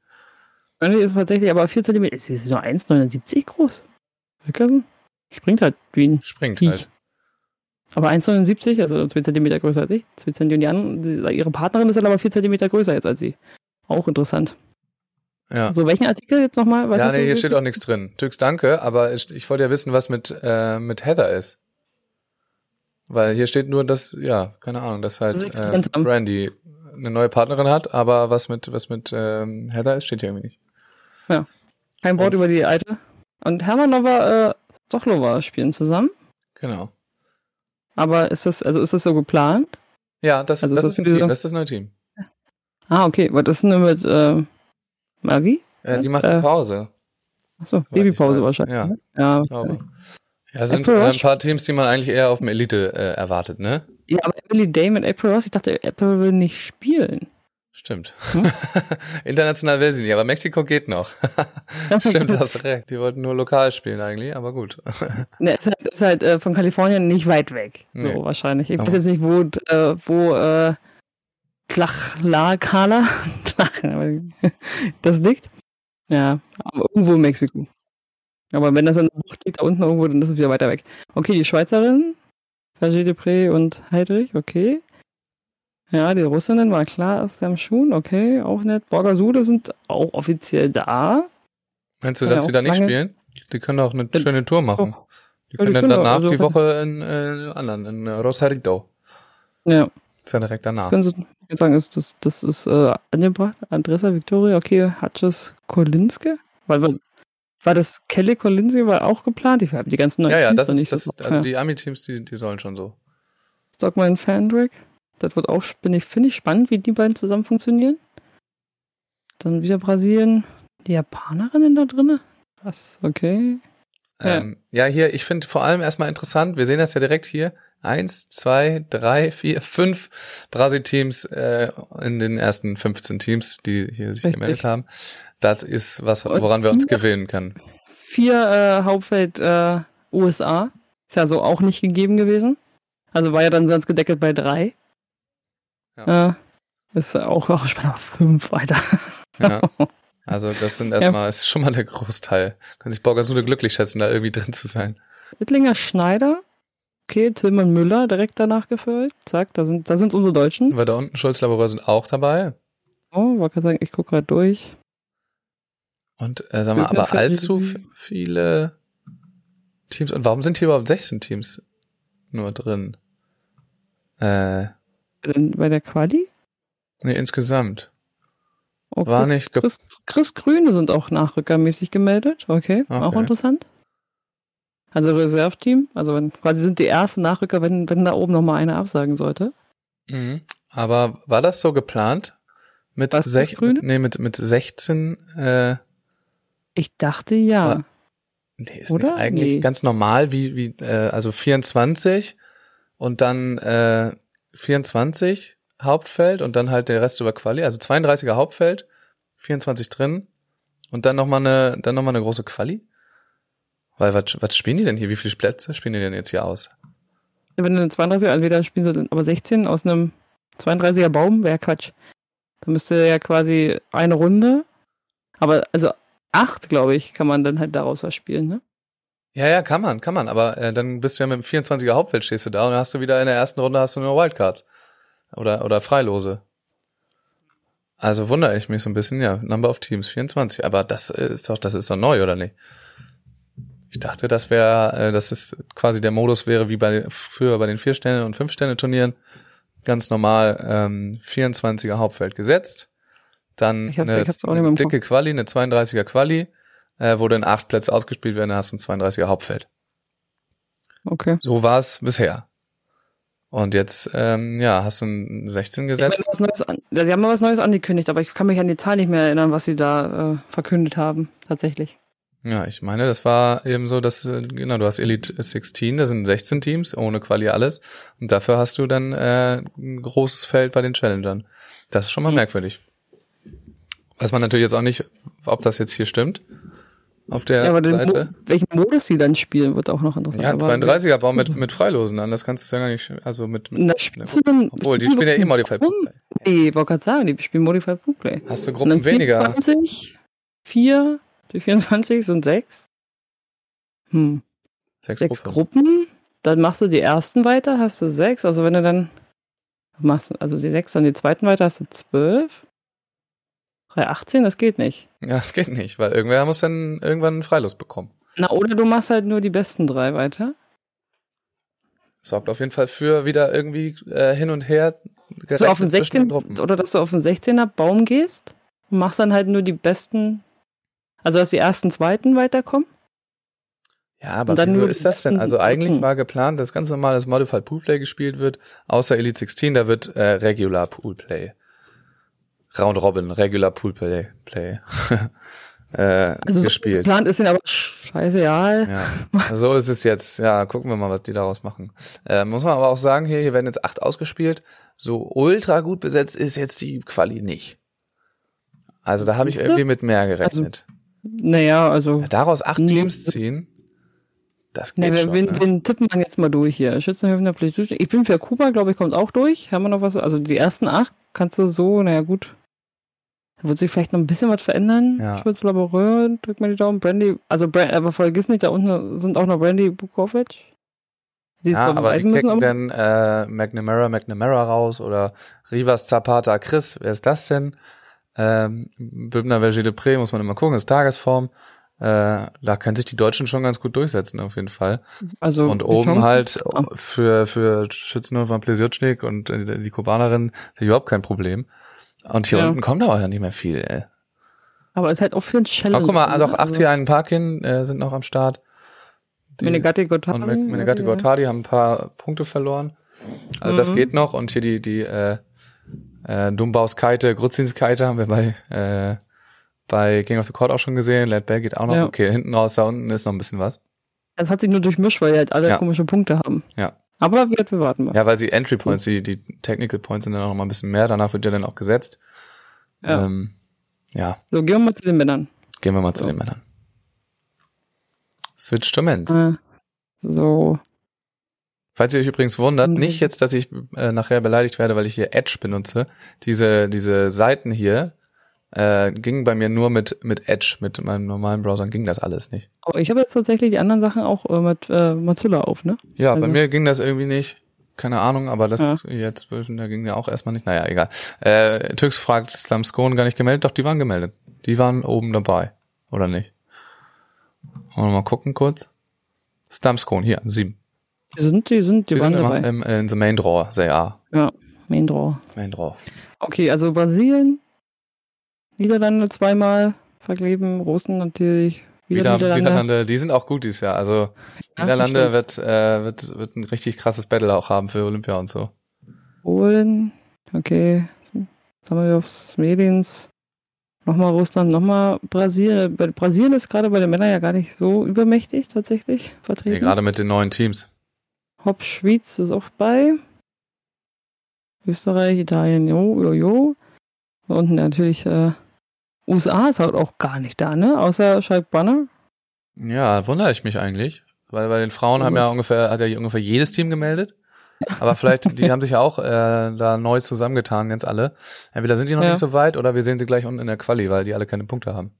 Brandy ist tatsächlich aber 4 cm. Ist sie so 1,79 groß? Wickersen? Springt halt wie ein Springt Ich. halt. Aber 1,79, also 2 cm größer als ich. 2 cm die anderen, sie- ihre Partnerin ist dann aber 4 cm größer jetzt als sie. Auch interessant. Ja. So, welchen Artikel jetzt nochmal? Ja, nee, hier steht auch nichts drin. Tüx, danke, aber ich, ich wollte ja wissen, was mit, äh, mit Heather ist. Weil hier steht nur, dass, ja, keine Ahnung, dass halt äh. Brandy eine neue Partnerin hat, aber was mit, was mit ähm, Heather ist, steht hier irgendwie nicht. Kein Wort über die alte. Und Hermanova, äh, Stochlova spielen zusammen. Genau. Aber ist das, also ist das so geplant? Ja, das, Also das ist ist ein das Team, diese- das ist das neue Team. Ah, okay. Was ist denn mit äh, Maggie? Äh, die Ja, macht äh, eine Pause, Achso, Babypause wahrscheinlich. Ja. ne? Ja, ich glaube. Ja, sind Apple äh, ein paar Teams, die man eigentlich eher auf dem Elite äh, erwartet, ne? ja, aber Emily Day mit April Ross, ich dachte, April will nicht spielen. Stimmt. Hm? International will sie nicht, aber Mexiko geht noch. Stimmt, hast recht. Die wollten nur lokal spielen eigentlich, aber gut. Ne, ist halt, ist halt äh, von Kalifornien nicht weit weg. Nee. So wahrscheinlich. Ich Aber- weiß jetzt nicht, wo, äh, wo äh, Tlachla-Kala das liegt. Ja, aber irgendwo in Mexiko. Aber wenn das in der Bucht liegt, da unten irgendwo, dann ist es wieder weiter weg. Okay, die Schweizerin, Fergie Depré und Heidrich, okay. Ja, die Russinnen war klar, ist am Schuhen, okay, auch nett. Borgasude sind auch offiziell da. Meinst du, dass ja sie da nicht lange- spielen? Die können auch eine schöne Tour machen. doch. Die Ja, die können können danach also die Woche in äh, anderen, in äh, Rosarito. Ja, Ist ja direkt das danach. können sie sagen, ist, das, das ist äh, angebracht. Andressa Victoria, okay, Hatches Kolinske? Weil, war, war das Kelly Kolinske war auch geplant? Ich habe die ganzen neuen Ja, ja, Teams das ist, nicht das ist, also ja. die Ami-Teams, die, die sollen schon so. Stockman Fandrick. Das wird auch, bin ich, finde ich spannend, wie die beiden zusammen funktionieren. Dann wieder Brasilien. Die Japanerinnen da drinne? Krass, okay. Ja. Ähm, ja, hier, ich finde vor allem erstmal interessant, wir sehen das ja direkt hier. Eins, zwei, drei, vier, fünf Brasil-Teams äh, in den ersten 15 Teams, die hier sich Richtig. gemeldet haben. Das ist was, woran wir uns gewöhnen können. Vier äh, Hauptfeld äh, USA. Ist ja so auch nicht gegeben gewesen. Also war ja dann sonst gedeckelt bei drei. Ja. Äh, ist auch, auch spannend, aber fünf weiter. Ja. Also das sind erstmal, ist schon mal der Großteil. Kann sich Borgasude glücklich schätzen, da irgendwie drin zu sein. Ittlinger Schneider. Okay, Tillmann Müller direkt danach gefüllt. Zack, da sind, da sind unsere Deutschen. Weil da unten Schulz Laboureur sind auch dabei. Oh, wollte gerade sagen, ich gucke gerade durch. Und äh, sagen wir, aber allzu viele Teams. Und warum sind hier überhaupt 16 Teams nur drin? Äh, Bei der Quali? nee, insgesamt. Oh, War Chris, nicht Chris, Chris Grüne sind auch nachrückermäßig gemeldet. Okay, auch Okay. interessant. Also Reserveteam. Also wenn, quasi sind die ersten Nachrücker, wenn, wenn da oben nochmal einer absagen sollte. Mhm. Aber war das so geplant? Mit, sech, nee, mit, mit 16, äh, Ich dachte ja. War- nee, ist Oder? nicht eigentlich Nee. ganz normal, wie, wie, äh, also 24 und dann äh, 24 Hauptfeld und dann halt der Rest über Quali, also 32er Hauptfeld, 24 drin und dann nochmal eine, dann noch mal eine große Quali. Weil, was, was spielen die denn hier? Wie viele Plätze spielen die denn jetzt hier aus? Wenn du eine 32er, entweder spielen sie dann aber 16 aus einem 32er Baum, wäre Quatsch. Da müsste ja quasi eine Runde. Aber also acht, glaube ich, kann man dann halt daraus was spielen, ne? Ja, ja, kann man, kann man, aber äh, dann bist du ja mit dem 24er Hauptfeld stehst du da und dann hast du wieder in der ersten Runde hast du nur Wildcards. Oder, oder Freilose. Also wundere ich mich so ein bisschen, ja, Number of Teams 24, aber das ist doch, das ist doch neu, oder nicht? Ich dachte, das wäre, äh, dass es quasi der Modus wäre, wie bei früher bei den vier Sterne und fünf Sterne Turnieren, ganz normal ähm, 24er Hauptfeld gesetzt, dann Ich hab's- eine, ich im dicke Quali, eine 32er Quali, äh, wo dann acht Plätze ausgespielt werden, dann hast du ein 32er Hauptfeld. Okay. So war es bisher. Und jetzt, ähm, ja, hast du ein 16 Ich meine, gesetzt. was Neues an, sie haben mal was Neues angekündigt, aber ich kann mich an die Zahl nicht mehr erinnern, was sie da äh, verkündet haben, tatsächlich. Ja, ich meine, das war eben so, dass, äh, genau, du hast Elite 16, da sind 16 Teams, ohne Quali alles. Und dafür hast du dann äh, ein großes Feld bei den Challengern. Das ist schon mal Mhm. merkwürdig. Weiß man natürlich jetzt auch nicht, ob das jetzt hier stimmt. Auf der Ja, aber den, Seite. Mo- welchen Modus sie dann spielen, wird auch noch interessant. Ja, Aber 32er Baum mit, mit Freilosen an, das kannst du ja gar nicht, also mit, mit Spitze dann- obwohl, die spielen ja eh Modified Warum? Play. Nee, ich wollte gerade sagen, die spielen Modified Blue Play. Hast du Gruppen weniger? 24, 4, durch 24 sind 6. Hm, Sechs, sechs Gruppen. Gruppen. Dann machst du die ersten weiter, hast du sechs. Also wenn du dann machst, also die sechs, dann die zweiten weiter, hast du zwölf. 3, 18, das geht nicht. Ja, es geht nicht, weil irgendwer muss dann irgendwann einen Freilos bekommen. Na, oder du machst halt nur die besten drei weiter. Sorgt auf jeden Fall für wieder irgendwie äh, hin und her. So auf den gerechnet zwischen 16 den Gruppen. oder dass du auf den 16er Baum gehst und machst dann halt nur die besten, also dass die ersten, zweiten weiterkommen. Ja, aber wieso ist das denn? Also eigentlich war geplant, dass ganz normales Modified Pool Play gespielt wird, außer Elite 16, da wird äh, Regular Pool Play. Round Robin, Regular Pool Play, Play äh, Also so gespielt. geplant ist den aber scheißegal. Ja, so ist es jetzt. Ja, gucken wir mal, was die daraus machen. Äh, muss man aber auch sagen, hier, hier werden jetzt acht ausgespielt. So ultra gut besetzt ist jetzt die Quali nicht. Also da habe ich irgendwie mit mehr gerechnet. Naja, also Ja, daraus acht. Teams ziehen, das geht wir, schon. wir, ne? wir tippen dann jetzt mal durch hier. Schützenhöfner, Plätschutsch. Ich bin für Kuba, glaube ich, kommt auch durch. Haben wir noch was? Also die ersten acht kannst du so, naja gut. Da wird sich vielleicht noch ein bisschen was verändern. Ja. Schulz Laboureur, drück mal die Daumen. Brandy, also Brand, aber vergiss nicht, da unten sind auch noch Brandy Bukovic. Die Ja, aber die beweisen müssen, aber dann äh, McNamara, McNamara raus oder Rivas Zapata Chris, wer ist das denn? Ähm, Bübner Verger de Pré, muss man immer gucken, ist Tagesform. Äh, da können sich die Deutschen schon ganz gut durchsetzen, auf jeden Fall. also Und die oben Chance halt für, für Schützen von Plesiotschnik und äh, die Kubanerin ist überhaupt kein Problem. Und hier Ja. unten kommt aber ja nicht mehr viel, ey. Aber es ist halt auch für ein Challenge. Aber guck mal, also auch ne? 80 einen Parkin äh, sind noch am Start. Die- Menegatti Gotthard. und Men- Menegatti Gortadi haben ein paar Punkte verloren. Also das Mhm. geht noch. Und hier die, die äh, äh, Dumbaus Kite, Grutzins Kite haben wir bei, äh, bei King of the Court auch schon gesehen. Led Bell geht auch noch. Ja. Okay, hinten raus, da unten ist noch ein bisschen was. Es hat sich nur durchmischt, weil die halt alle Ja. komische Punkte haben. Ja. Aber wir, wir warten mal. Ja, weil sie Entry Points, die, die Technical Points sind dann auch noch mal ein bisschen mehr. Danach wird ja dann auch gesetzt. Ja. Ähm, ja, So, gehen wir mal zu den Männern. gehen wir mal zu So. den Männern. Switch to Men's. Äh, so. Falls ihr euch übrigens wundert, Mhm. nicht jetzt, dass ich äh, nachher beleidigt werde, weil ich hier Edge benutze. Diese, diese Seiten hier äh, gingen bei mir nur mit, mit Edge, mit meinem normalen Browser ging das alles nicht. Aber ich habe jetzt tatsächlich die anderen Sachen auch äh, mit äh, Mozilla auf, ne? Ja, bei Also- mir ging das irgendwie nicht. Keine Ahnung, aber das Ja. jetzt, da ging ja auch erstmal nicht. Naja, egal. Äh, Tux fragt, Slamscone gar nicht gemeldet? Doch, die waren gemeldet. Die waren oben dabei. Oder nicht? Wollen wir mal gucken kurz? Stamscone, hier, sieben. Die sind, die sind, die, Die waren sind dabei. immer im, in the main draw, say A. ja, Main Draw. Main draw. Okay, also Brasilien, Niederlande zweimal vergeben, Russen natürlich, wieder, Wieder Niederlande. Niederlande. die sind auch gut dieses Jahr. Also Ja, Niederlande wird, äh, wird, wird ein richtig krasses Battle auch haben für Olympia und so. Polen, okay, Samuels, Medins, nochmal Russland, nochmal Brasilien. Brasilien ist gerade bei den Männern ja gar nicht so übermächtig tatsächlich vertreten. gerade mit den neuen Teams. Hopp, Schweiz ist auch bei. Österreich, Italien, jo, jo, jo. Und natürlich äh, USA ist halt auch gar nicht da, ne? Außer Schalk Banner. Ja, wundere ich mich eigentlich. Weil bei den Frauen haben ja ungefähr, hat ja ungefähr jedes Team gemeldet. Aber vielleicht, die haben sich ja auch äh, da neu zusammengetan, jetzt alle. Entweder sind die noch Ja. nicht so weit oder wir sehen sie gleich unten in der Quali, weil die alle keine Punkte haben.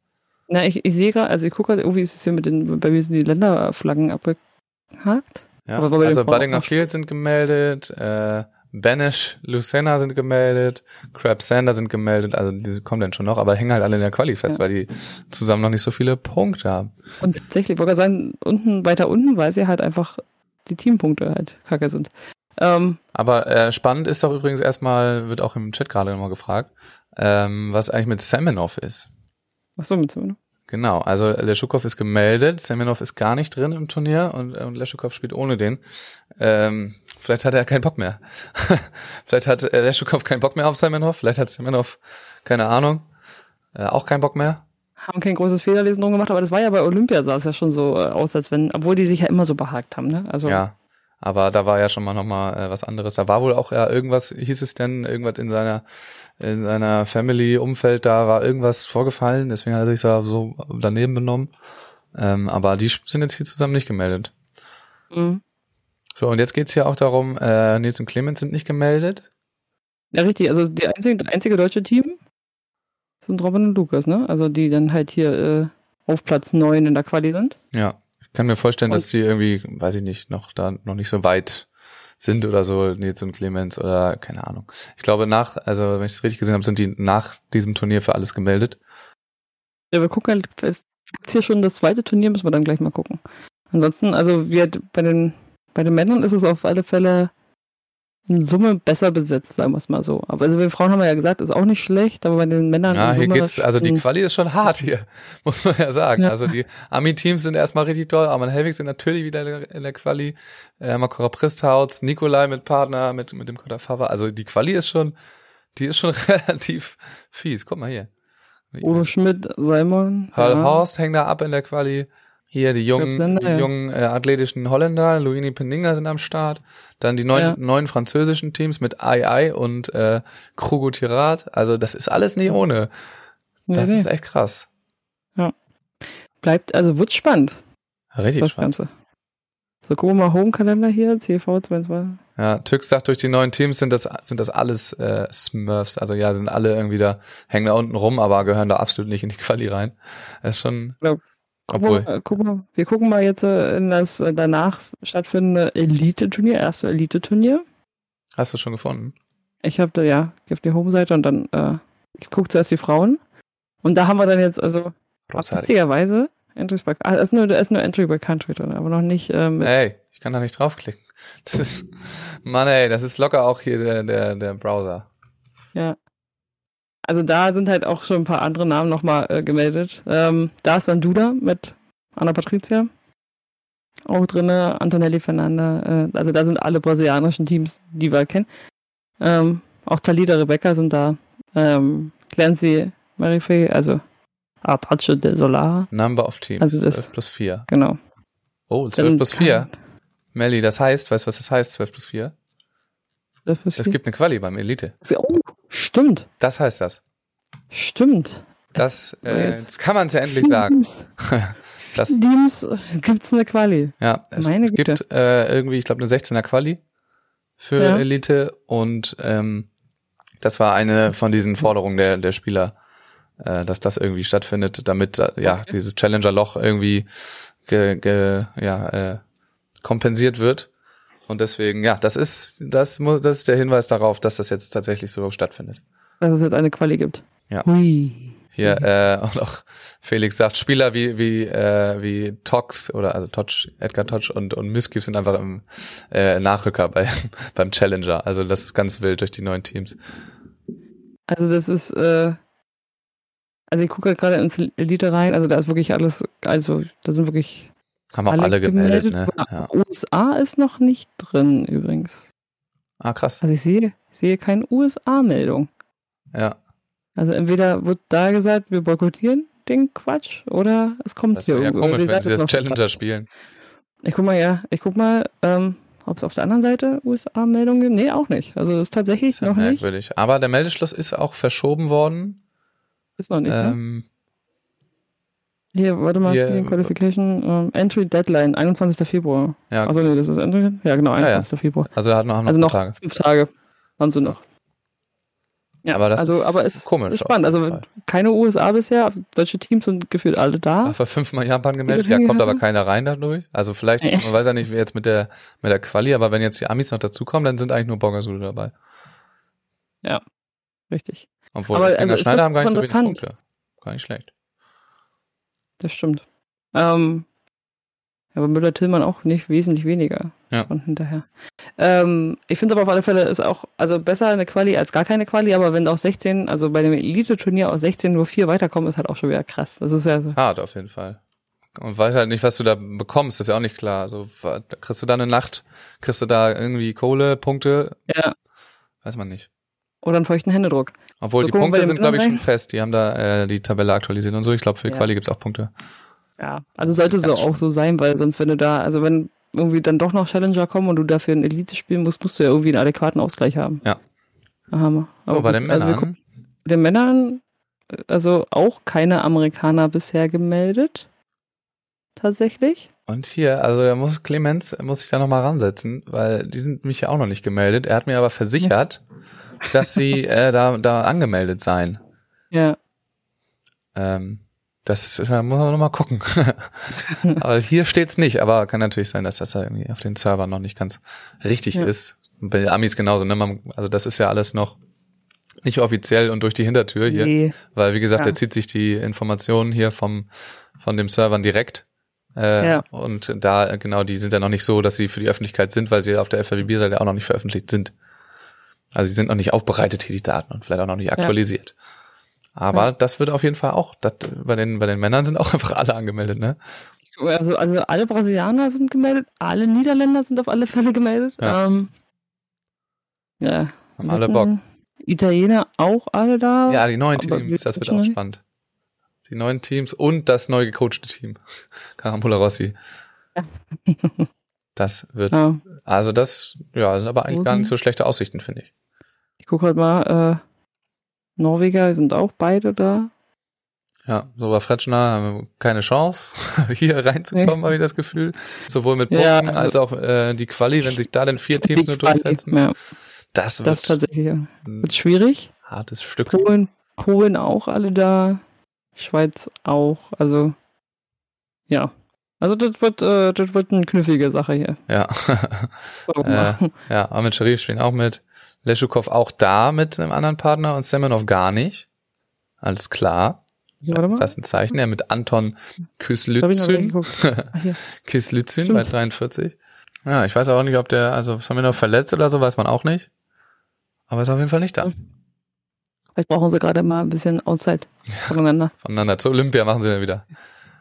Na, ich, ich sehe gerade, also ich gucke gerade, irgendwie ist es hier mit den, bei mir sind die Länderflaggen abgehakt. Ja? Also Buddingham Field sind gemeldet, äh, Banish, Lucena sind gemeldet, Crab Sander sind gemeldet, also diese kommen dann schon noch, aber hängen halt alle in der Quali fest, Ja. weil die zusammen noch nicht so viele Punkte haben. Und tatsächlich, ich wollte gerade sagen, unten, weiter unten, weil sie halt einfach die Teampunkte halt kacke sind. Ähm, Aber äh, spannend ist doch übrigens erstmal, wird auch im Chat gerade nochmal gefragt, ähm, was eigentlich mit Semenov ist. achso, mit Zimmer. Genau, also Leschukov ist gemeldet, Semenov ist gar nicht drin im Turnier und, und Leschukov spielt ohne den. Ähm, vielleicht hat er keinen Bock mehr. vielleicht hat äh, Leschukov keinen Bock mehr auf Semenov, vielleicht hat Semenov, keine Ahnung, äh, auch keinen Bock mehr. Haben kein großes Fehlerlesen drum gemacht, aber das war ja bei Olympia, sah es ja schon so äh, aus, als wenn, obwohl die sich ja immer so behagt haben, ne? Also, Ja, aber da war ja schon mal nochmal äh, was anderes. Da war wohl auch ja irgendwas, hieß es denn, irgendwas in seiner in seiner Family-Umfeld, da war irgendwas vorgefallen, deswegen hat er sich da so daneben benommen. Ähm, aber die sind jetzt hier zusammen nicht gemeldet. Mhm. So, und jetzt geht's hier auch darum, äh, Nils und Clemens sind nicht gemeldet. Ja, richtig. Also die einzige, das einzige deutsche Team sind Robin und Lukas, ne? Also die dann halt hier äh, auf Platz 9 in der Quali sind. Ja, kann mir vorstellen, Und- dass die irgendwie, weiß ich nicht, noch da noch nicht so weit sind oder so, Nils und Clemens oder keine Ahnung. Ich glaube nach, also wenn ich es richtig gesehen habe, sind die nach diesem Turnier für alles gemeldet. Ja, wir gucken halt, gibt's hier schon das zweite Turnier, müssen wir dann gleich mal gucken. Ansonsten, also wir bei den bei den Männern ist es auf alle Fälle in Summe besser besetzt, sagen wir es mal so. Aber also bei den Frauen haben wir ja gesagt, ist auch nicht schlecht, aber bei den Männern Ja, hier Summe geht's, also die schon- Quali ist schon hart hier, muss man ja sagen. Ja. Also die Ami-Teams sind erstmal richtig toll, Arman Helwig sind natürlich wieder in der- Quali, äh, Makora Pristhaus, Nikolai mit Partner, mit, mit dem Kodafava. Also die Quali ist schon, die ist schon relativ fies. Guck mal hier. Udo Schmidt, Simon. Hal ja. Horst hängt da ab in der Quali. Hier die jungen, Sender, die ja. jungen äh, athletischen Holländer, Luini Peninga sind am Start. Dann die neuen, Ja. neuen französischen Teams mit Ai Ai und äh, Krugo Tirat. Also das ist alles nicht ohne. Nee, Das nee. ist echt krass. Bleibt, also wird spannend, Richtig das spannend. Ganze. So, gucken wir mal Home-Kalender hier, CV 22. Ja, Tüx sagt, durch die neuen Teams sind das, sind das alles äh, Smurfs. Also ja, sind alle irgendwie da, hängen da unten rum, aber gehören da absolut nicht in die Quali rein. Das ist schon, Kommt Gucken Obwohl, wir, äh, gucken wir, wir gucken mal jetzt äh, in das äh, danach stattfindende Elite-Turnier, erste Elite-Turnier. hast du schon gefunden? Ich habe da, ja, ich auf die Home-Seite und dann, äh, ich gucke zuerst die Frauen. Und da haben wir dann jetzt, also, witzigerweise, Entries by, ah, da ist nur, da ist nur Entry by Country drin, aber noch nicht, äh, mit, Ey, ich kann da nicht draufklicken. Das ist, Mann ey, das ist locker auch hier der, der, der Browser. ja. Also da sind halt auch schon ein paar andere Namen nochmal äh, gemeldet. Ähm, da ist dann Duda mit Anna Patricia. Auch drinne, Antonelli Fernanda. Äh, also da sind alle brasilianischen Teams, die wir kennen. Ähm, auch Talida Rebecca sind da. Ähm, Clancy Marifey, also Artache de Solar. Number of Teams. Also das- 12 plus 4. Genau. Oh, 12 Dann plus 4. Melli, das heißt, weißt du, was das heißt, 12 plus 4? Das Es gibt eine Quali beim Elite. oh, stimmt. Das heißt das. Stimmt. Das, So äh, jetzt. jetzt kann man es ja endlich sagen. Das, Teams gibt's eine Quali. ja, es, es gibt äh, irgendwie, ich glaube, eine 16er Quali für Ja. Elite und ähm, das war eine von diesen Forderungen der, der Spieler, äh, dass das irgendwie stattfindet, damit äh, ja Okay. dieses Challenger-Loch irgendwie ge, ge, ja, äh, kompensiert wird. Und deswegen, ja, das ist, das muss, das ist der Hinweis darauf, dass das jetzt tatsächlich so stattfindet. Dass es jetzt eine Quali gibt. Ja. Hui. Hier, äh, und auch Felix sagt, Spieler wie, wie, äh, wie Tox oder also Toch, Edgar Toch und, und Miskiv sind einfach im äh, Nachrücker bei, beim Challenger. Also das ist ganz wild durch die neuen Teams. Also das ist, äh, also ich gucke gerade ins Elite rein, also da ist wirklich alles, also da sind wirklich Haben auch alle, alle, gemeldet, ne? aber Ja. USA ist noch nicht drin übrigens. Ah, krass. Also ich sehe, ich sehe keine USA-Meldung. Ja. Also entweder wird da gesagt, wir boykottieren den Quatsch oder es kommt Das wäre ja irgendwo- komisch, wenn sie das Challenger spielen. Ich guck mal, ja, ich guck mal, ähm, ob es auf der anderen Seite USA-Meldungen gibt. Nee, auch nicht. Also das ist tatsächlich Ist ja noch nicht. merkwürdig. Aber der Meldeschluss ist auch verschoben worden. Ist noch nicht, ne? Hier, warte mal, hier- hier, Qualification, ähm, Entry Deadline, 21. Februar. ja, Also nee, das ist Entry, ja genau, Ja, ja. 21. Februar. also hat noch, noch Also noch Tage. fünf Tage haben sie noch. Ja, Aber das also, ist aber ist komisch ist spannend. Also keine USA bisher, deutsche Teams sind gefühlt alle da. Vor fünfmal Japan gemeldet, ja, kommt aber keiner rein dadurch. Also vielleicht, Nee. man weiß ja nicht, wie jetzt mit der, mit der Quali, aber wenn jetzt die Amis noch dazukommen, dann sind eigentlich nur Borgasude dabei. Richtig, Obwohl, Aber, also, Schneider haben gar nicht so wenig. Punkte. Gar nicht schlecht. Das stimmt. Ähm, aber Müller-Tillmann auch nicht wesentlich weniger Ja. von hinterher. Ähm, ich finde aber auf alle Fälle ist auch, also besser eine Quali als gar keine Quali, aber wenn aus 16, also bei dem Elite-Turnier aus 16 nur vier weiterkommen, ist halt auch schon wieder krass. Das ist ja so. Hart auf jeden Fall. Und weiß halt nicht, was du da bekommst, das ist ja auch nicht klar. Also, kriegst du da eine Nacht, kriegst du da irgendwie Kohle, Punkte? Ja. Weiß man nicht. Oder einen feuchten Händedruck. Obwohl, So, die gucken Punkte sind, glaube ich, schon fest. Die haben da äh, die Tabelle aktualisiert und so. Ich glaube, für Ja. Quali gibt's auch Punkte. Ja, also sollte so auch so sein, weil sonst, wenn du da, also wenn irgendwie dann doch noch Challenger kommen und du dafür ein Elite spielen musst, musst du ja irgendwie einen adäquaten Ausgleich haben. Ja. Wir. So, Aber bei den also Männern. gucken- bei den Männern, also auch keine Amerikaner bisher gemeldet. Tatsächlich. Und hier, also da muss Clemens, muss ich da nochmal ransetzen, weil die sind mich ja auch noch nicht gemeldet. Er hat mir aber versichert, dass sie äh, da, da angemeldet seien. Ja. Ähm, das ist, da muss man nochmal gucken. aber hier steht's nicht, aber kann natürlich sein, dass das da irgendwie auf den Servern noch nicht ganz richtig Ja. ist. Bei den Amis genauso, ne? Man, also das ist ja alles noch nicht offiziell und durch die Hintertür hier. Nee. Weil, wie gesagt, Ja. der zieht sich die Informationen hier vom, von dem Servern direkt. Äh, Ja. Und da, genau, die sind ja noch nicht so, dass sie für die Öffentlichkeit sind, weil sie auf der FAWB-Seite auch noch nicht veröffentlicht sind. Also sie sind noch nicht aufbereitet, hier die Daten und vielleicht auch noch nicht aktualisiert. Aber Ja. das wird auf jeden Fall auch, das, bei den, bei den Männern sind auch einfach alle angemeldet, ne? Also, also alle Brasilianer sind gemeldet, alle Niederländer sind auf alle Fälle gemeldet. Ja. Ähm, ja. Haben alle Bock. Italiener auch alle da. Ja, die neuen Teams, das wird auch spannend. Die neuen Teams und das neu gecoachte Team. Carambola Rossi. Ja. Das wird Ja. Also das, ja, sind aber eigentlich gar nicht so schlechte Aussichten, finde ich. Ich gucke halt mal, äh, Norweger sind auch beide da. Ja, so war Fretschner haben wir keine Chance, hier reinzukommen, Nee. habe ich das Gefühl. Sowohl mit Ja, Punkten also- als auch äh, die Quali, wenn sich da dann vier Teams nur durchsetzen. Ja, Das das wird tatsächlich ja. ein wird schwierig. hartes Stück. Polen, Polen auch alle da. Schweiz auch. Also, ja. Also das wird, äh, das wird eine knifflige Sache hier. Ja. äh, ja, Ahmed Sharif spielen auch mit. Leschukov auch da mit einem anderen Partner und Semenov gar nicht. Alles klar. so, warte ist mal. das ein Zeichen? Ja, mit Anton. Kyslützün Stimmt. bei 43. Ja, ich weiß auch nicht, ob der, also ist noch verletzt oder so, weiß man auch nicht. Aber ist auf jeden Fall nicht da. Vielleicht brauchen sie gerade mal ein bisschen Auszeit voneinander. Voneinander zur Olympia machen sie dann wieder.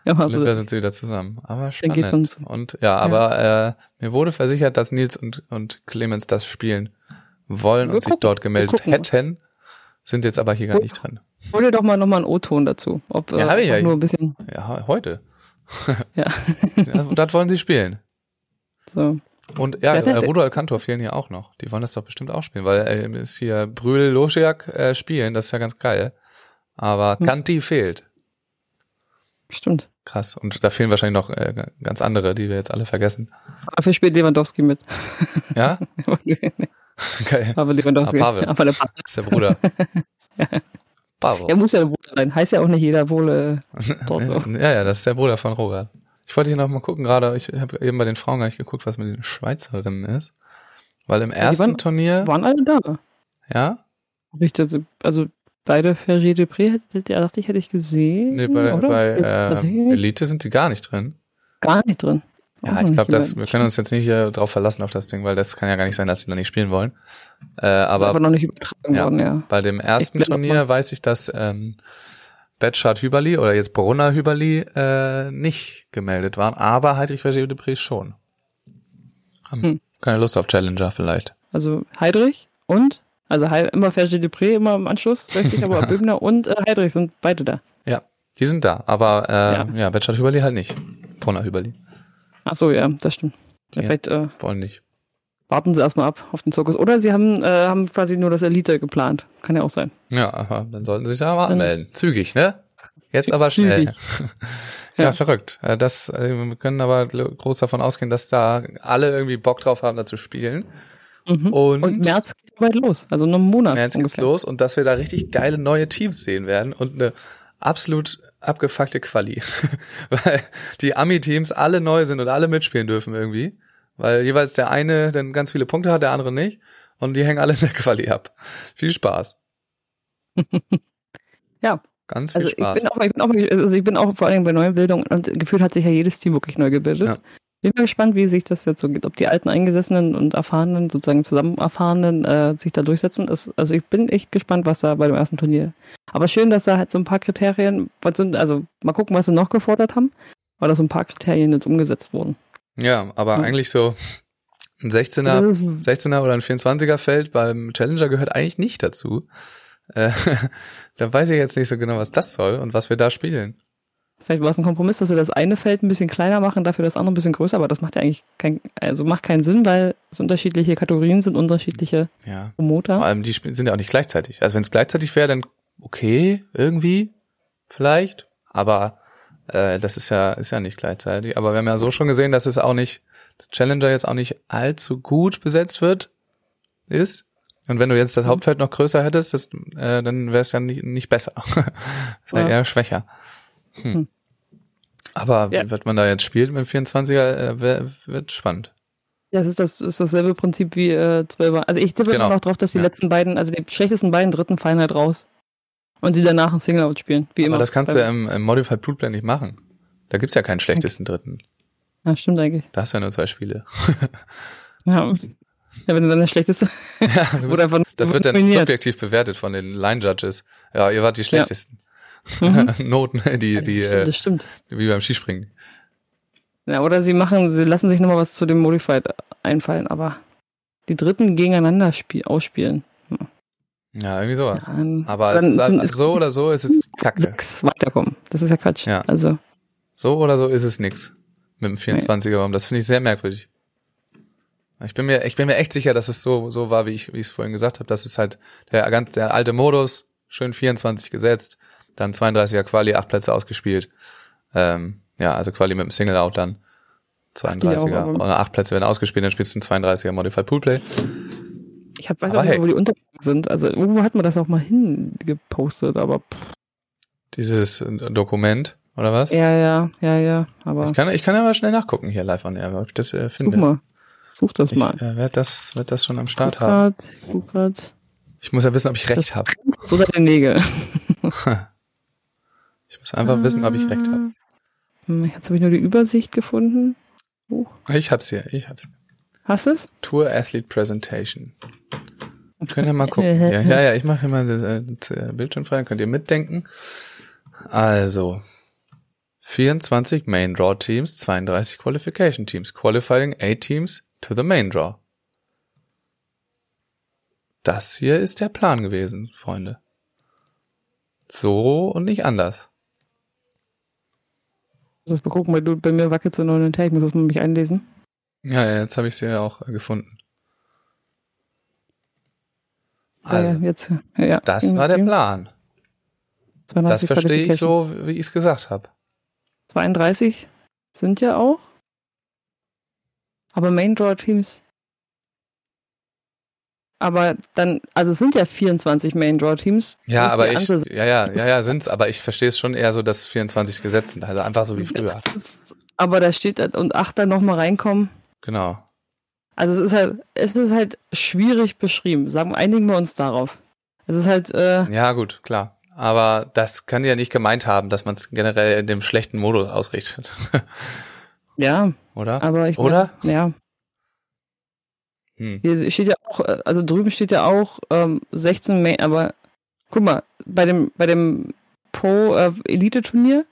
Ja, Olympia also, sind sie wieder zusammen. Aber Dann geht's spannend. Und ja, aber äh, mir wurde versichert, dass Nils und, und Clemens das spielen wollen Wir und sich gucken. dort gemeldet hätten, sind jetzt aber hier gar nicht drin. hol dir doch mal nochmal einen O-Ton dazu. Ob, Ja, äh, hab ich ja. nur ein bisschen, Ja, heute. ja. Ja, und das wollen sie spielen. So. Und ja, äh, Rudolf Kantor fehlen hier auch noch. Die wollen das doch bestimmt auch spielen, weil äh, ist hier Brühl Loschek äh, spielen, das ist ja ganz geil. Aber Hm. Kanti fehlt. Stimmt. Krass. Und da fehlen wahrscheinlich noch äh, ganz andere, die wir jetzt alle vergessen. Dafür spielt Lewandowski mit. Ja? Geil. Aber Lewandowski. Ah, Pavel. Aber der Pavel. Das ist der Bruder. Pavel. Er muss ja der Bruder sein. Heißt ja auch nicht jeder wohl äh, dort so. Ja, ja, das ist der Bruder von Robert. Ich wollte hier noch mal gucken, gerade, ich habe eben bei den Frauen gar nicht geguckt, was mit den Schweizerinnen ist. Weil im ersten waren- Turnier, Waren alle da. ja, Hab ich das, also beide Fergie Depré, hätte- der dachte ich, hätte ich gesehen. nee, bei, bei äh, Tatsächlich Elite sind sie gar nicht drin. Gar nicht drin. Ja, ich glaube, wir können uns jetzt nicht äh, drauf verlassen auf das Ding, weil das kann ja gar nicht sein, dass sie da nicht spielen wollen. Äh, Ist aber aber noch nicht übertragen Ja. worden, ja. bei dem ersten Turnier weiß ich, dass ähm, Betschart Hüberli oder jetzt Brunner Hüberli äh, nicht gemeldet waren, aber Heidrich Vergé de Prix schon. Haben Hm. keine Lust auf Challenger vielleicht. Also Heidrich und, also immer Fergie Depré, immer im Anschluss, richtig, aber Böbner und äh, Heidrich sind beide da. Ja, die sind da, aber äh, ja, Ja. ja Betschart Hüberli halt nicht. Brunner Hüberli Ach so, ja, das stimmt. Ja, Ja. Vielleicht äh, wollen nicht. warten sie erstmal ab auf den Zirkus. Oder sie haben, äh, haben quasi nur das Elite geplant. Kann ja auch sein. Ja, aber dann sollten sie sich da mal anmelden. Zügig, ne? Jetzt aber schnell. Ja, Ja. verrückt. Äh, Das, äh, wir können aber groß davon ausgehen, dass da alle irgendwie Bock drauf haben, da zu spielen. Mhm. Und, Und März geht bald los. Also noch einen Monat. Geht's ungefähr. los und dass wir da richtig geile neue Teams sehen werden und eine absolut abgefuckte Quali. Weil die Ami-Teams alle neu sind und alle mitspielen dürfen irgendwie. Weil jeweils der eine dann ganz viele Punkte hat, der andere nicht. Und die hängen alle in der Quali ab. Viel Spaß. Ja. Ganz viel Also ich Spaß. bin, auch, ich bin auch, also ich bin auch vor allem bei Neubildung und gefühlt hat sich ja jedes Team wirklich neu gebildet. Ja. Bin mal gespannt, wie sich das jetzt so geht, ob die alten Eingesessenen und Erfahrenen, sozusagen zusammen Erfahrenen, äh, sich da durchsetzen. Das, also ich bin echt gespannt, was da bei dem ersten Turnier. Aber schön, dass da halt so ein paar Kriterien, was sind, also mal gucken, was sie noch gefordert haben, weil da so ein paar Kriterien jetzt umgesetzt wurden. Ja, aber Ja. eigentlich so ein 16er, Also das ist, 16er oder ein 24er Feld beim Challenger gehört eigentlich nicht dazu. Äh, da weiß ich jetzt nicht so genau, was das soll und was wir da spielen. Vielleicht war es ein Kompromiss, dass sie das eine Feld ein bisschen kleiner machen, dafür das andere ein bisschen größer, aber das macht ja eigentlich kein, also macht keinen Sinn, weil es unterschiedliche Kategorien sind, unterschiedliche Ja. Promoter. Vor allem, die sind ja auch nicht gleichzeitig. Also wenn es gleichzeitig wäre, dann okay, irgendwie, vielleicht. Aber äh, das ist ja, ist ja nicht gleichzeitig. Aber wir haben ja so schon gesehen, dass es auch nicht, das Challenger jetzt auch nicht allzu gut besetzt wird, ist. Und wenn du jetzt das Mhm. Hauptfeld noch größer hättest, das, äh, dann wäre es ja nicht, nicht besser. wäre Ja. eher schwächer. Hm. Aber Ja. wird man da jetzt spielt mit dem 24er, äh, wird spannend. Ja, es ist, das ist dasselbe Prinzip wie äh, 12er. Also ich tippe Genau. immer noch drauf, dass die Ja. letzten beiden, also die schlechtesten beiden dritten fallen halt raus. Und sie danach ein Single-Out spielen, wie immer. Aber das kannst du ja im, im Modified Pool Play nicht machen. Da gibt's ja keinen schlechtesten Dritten. Ja, stimmt eigentlich. Da hast du ja nur zwei Spiele. Ja. ja, wenn du dann der schlechteste Ja, bist, oder das wird dann subjektiv bewertet von den Line Judges. Ja, ihr wart die schlechtesten. Mhm. Noten, die, die, das, äh, stimmt, das stimmt. wie beim Skispringen. Ja, oder sie machen, sie lassen sich nochmal was zu dem Modified einfallen, aber die Dritten gegeneinander spiel, ausspielen. Ja, irgendwie sowas. Dann, Aber es ist halt, so oder so ist es kacke. sechs weiterkommen. Das ist ja Quatsch. Ja. Also, So oder so ist es nix. Mit dem 24er Raum. Das finde ich sehr merkwürdig. Ich bin mir, ich bin mir echt sicher, dass es so, so war, wie ich, wie ich es vorhin gesagt habe. Das ist halt der, der alte Modus, schön 24 gesetzt, dann 32er Quali, acht Plätze ausgespielt. Ähm, ja, also Quali mit dem Single Out dann. die auch, 32er. aber- Oder acht Plätze werden ausgespielt, dann spielst du ein 32er Modified Poolplay. ich hab, weiß Aber auch nicht, hey. wo die Unterlagen sind. Also, irgendwo hat man das auch mal hingepostet, aber pff, Dieses Dokument Oder was? Ja, ja, ja, ja. Aber Ich kann, ich kann ja mal schnell nachgucken hier live on air, ob ich das äh, such finde. mal. Such das Ich mal. äh, werde das, werd das schon am Start Guck haben. grad, guck grad. Ich muss ja wissen, ob ich recht habe. So der Nägel. Ich muss einfach wissen, ob ich recht habe. Hm, Jetzt habe ich nur die Übersicht gefunden. Huch. Ich hab's hier, ich hab's. Hast du es? Tour Athlete Presentation. Könnt ihr mal gucken. Ja, ja, ja ich mache immer das, äh, das äh, Bildschirm frei, dann könnt ihr mitdenken. Also, 24 Main Draw Teams, 32 Qualification Teams. Qualifying 8 Teams to the Main Draw. Das hier ist der Plan gewesen, Freunde. So und nicht anders. Muss das mal gucken, weil du bei mir wackelt so noch hin und her. Ich muss das mal mich einlesen. Ja, ja, jetzt habe ich sie ja auch äh, gefunden. Ah, Also, jetzt, ja, das war der Plan. 32 Das verstehe ich so, wie ich es gesagt habe. 32 sind ja auch. Aber Main Draw Teams. Aber dann, also es sind ja 24 Main Draw Teams. Ja, aber ich, ja, ja, ja, ja, sind's, aber ich verstehe es schon eher so, dass 24 gesetzt sind, also einfach so wie früher. Aber da steht und 8 dann nochmal reinkommen. Genau. Also es ist halt, es ist halt schwierig beschrieben. Sagen, einigen wir uns darauf. Es ist halt, äh, Ja, gut, klar. Aber das kann ja nicht gemeint haben, dass man es generell in dem schlechten Modus ausrichtet. ja, Oder? aber ich Oder? ja. Hm. Hier steht ja auch, äh, also drüben steht ja auch ähm, 16 Main, aber guck mal, bei dem, bei dem Pro äh, Elite Turnier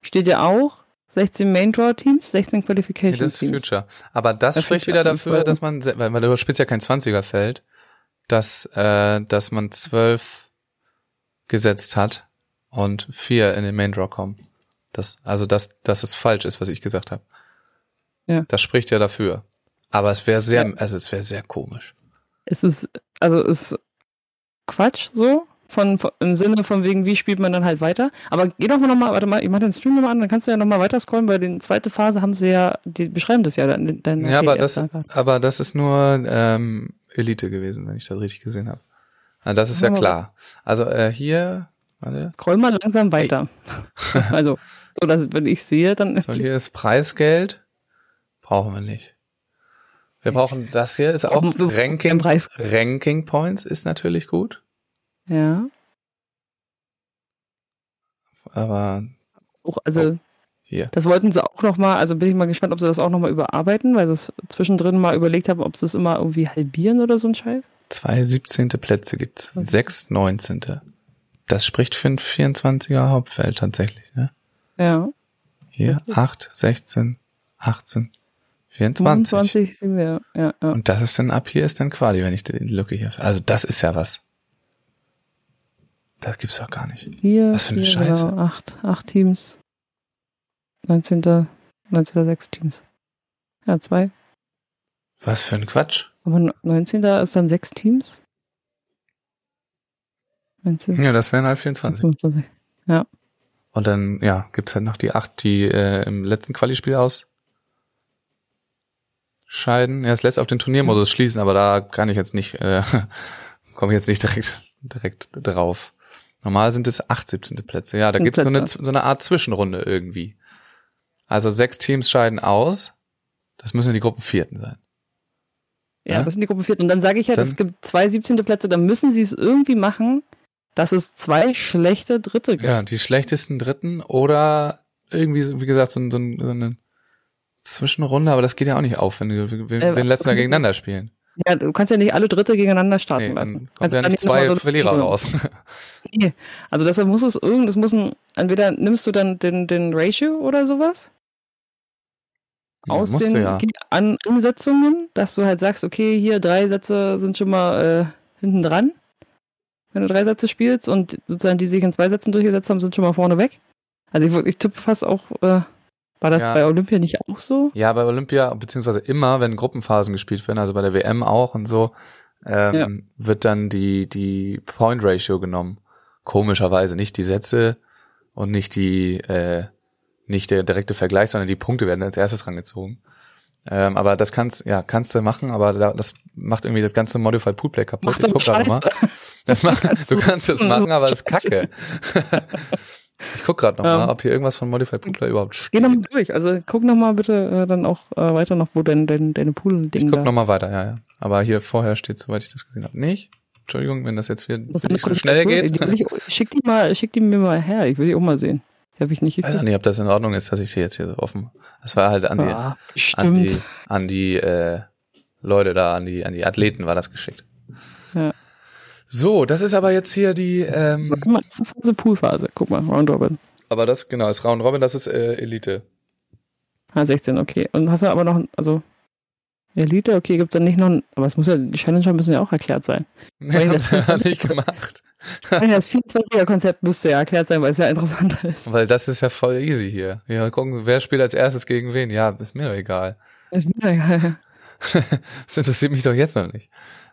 steht ja auch 16 Main Draw Teams, 16 Ja, Qualification das ist Teams. Future. Aber das Das spricht wieder dafür, dass man, weil, weil du spielst ja kein 20er-Feld, dass, äh, dass man zwölf gesetzt hat und vier in den Main Draw kommen. Das, also, dass, dass es falsch ist, was ich gesagt habe. Ja. Das spricht ja dafür. Aber es wäre sehr, Ja. also es wäre sehr komisch. Es ist, also es ist Quatsch so, von, von, im Sinne von wegen, wie spielt man dann halt weiter. Aber geh doch mal nochmal, warte mal, ich mach den Stream nochmal an, dann kannst du ja nochmal weiter scrollen, weil die zweite Phase haben sie ja, die beschreiben das ja dann. dann Ja, aber das, aber das ist nur ähm, Elite gewesen, wenn ich das richtig gesehen habe. Also das ist ja klar. Also äh, hier, warte, Scroll mal langsam weiter. also, so dass, wenn ich sehe, dann so hier ist Preisgeld. Brauchen wir nicht. Wir brauchen das hier ist auch du- Ranking. Ranking Points ist natürlich gut, Ja. aber Auch, also, hier. das wollten sie auch nochmal, also bin ich mal gespannt, ob sie das auch nochmal überarbeiten, weil sie es zwischendrin mal überlegt haben, ob sie es immer irgendwie halbieren oder so ein Scheiß. Zwei 17. Plätze gibt's. Was? Sechs 19. Das spricht für ein 24er Hauptfeld tatsächlich, ne? Ja. Hier Richtig. 8, 16, 18, 24. 25 sind wir, ja, ja. Und das ist dann ab hier ist dann Quali, wenn ich die Lücke hier. Also das ist ja was. Das gibt's doch gar nicht. Hier, Was für eine hier, Scheiße. Genau, acht, acht Teams. 19. 19. sechs Teams. Ja, zwei. Was für ein Quatsch. Aber 19. ist dann sechs Teams? 19. Ja, das wären halt 24. 25. Und dann, ja, gibt's halt noch die acht, die äh, im letzten Quali-Spiel aus scheiden. Ja, es lässt auf den Turniermodus schließen, aber da kann ich jetzt nicht, äh, komme ich jetzt nicht direkt, direkt drauf. Normal sind es acht 17. Plätze. Ja, da Sind gibt's so eine, so eine Art Zwischenrunde irgendwie. Also sechs Teams scheiden aus. Das müssen die Gruppen vierten sein. Ja, Ja. das sind die Gruppe 4. Und dann sage ich ja, Dann- es gibt zwei 17. Plätze, dann müssen sie es irgendwie machen, dass es zwei schlechte Dritte gibt. Ja, die schlechtesten Dritten oder irgendwie, wie gesagt, so, so, so eine Zwischenrunde, aber das geht ja auch nicht auf, wenn du, wenn, Äh, wenn lässt du ja was- gegeneinander spielen. Ja, du kannst ja nicht alle Dritte gegeneinander starten Nee, lassen. dann kommt Also ja nicht mal zwei so Verlierer Zwischenrunde. raus. Nee. Also deshalb muss es irgend, das muss ein, entweder nimmst du dann den, den Ratio oder sowas aus den du ja. An Ansetzungen, dass du halt sagst, okay, hier drei Sätze sind schon mal äh, hinten dran, wenn du drei Sätze spielst und sozusagen die sich in zwei Sätzen durchgesetzt haben, sind schon mal vorne weg. Also ich, ich tippe fast auch, äh, war das Ja. bei Olympia nicht auch so? Ja, bei Olympia, beziehungsweise immer, wenn Gruppenphasen gespielt werden, also bei der WM auch und so, ähm, Ja. wird dann die, die Point Ratio genommen. Komischerweise nicht die Sätze und nicht die, äh, nicht der direkte Vergleich, sondern die Punkte werden als erstes rangezogen. Ähm, aber das kannst, ja, kannst du machen, aber da, das macht irgendwie das ganze Modified Pool Play kaputt. Aber Ich guck noch mal. scheiße. Das macht, du kannst das machen, aber das ist kacke. Ich guck gerade noch mal, Ähm. ob hier irgendwas von Modified Pool Play überhaupt Geh steht. nochmal durch. Also guck nochmal bitte äh, dann auch äh, weiter noch, wo dein, dein, deine Pool-Ding Ich guck noch mal weiter, ja, ja. Aber hier vorher steht, soweit ich das gesehen habe, nicht. Entschuldigung, wenn das jetzt nicht so schnell geht. Ich, schick die mal, schick die mir mal her. Ich will die auch mal sehen. Die habe ich nicht Ich weiß auch nicht, ob das in Ordnung ist, dass ich sie jetzt hier so offen. Das war halt an die, Ah, an die, an die äh, Leute da, an die, an die Athleten war das geschickt. Ja. So, das ist aber jetzt hier die, ähm, Guck mal, das ist eine Phase Poolphase. Guck mal, Round Robin. aber das, genau, ist Round Robin, das ist äh, Elite. Ah, 16, okay. Und hast du aber noch, also Elite, okay, gibt's dann nicht noch, ein, aber es muss ja, die Challenger müssen ja auch erklärt sein. Nee, haben das- noch nicht gemacht. Das 24er-Konzept müsste ja erklärt sein, weil es ja interessanter ist. Weil das ist ja voll easy hier. Ja, gucken, wer spielt als erstes gegen wen? Ja, ist mir doch egal. Ist mir egal. das interessiert mich doch jetzt noch nicht.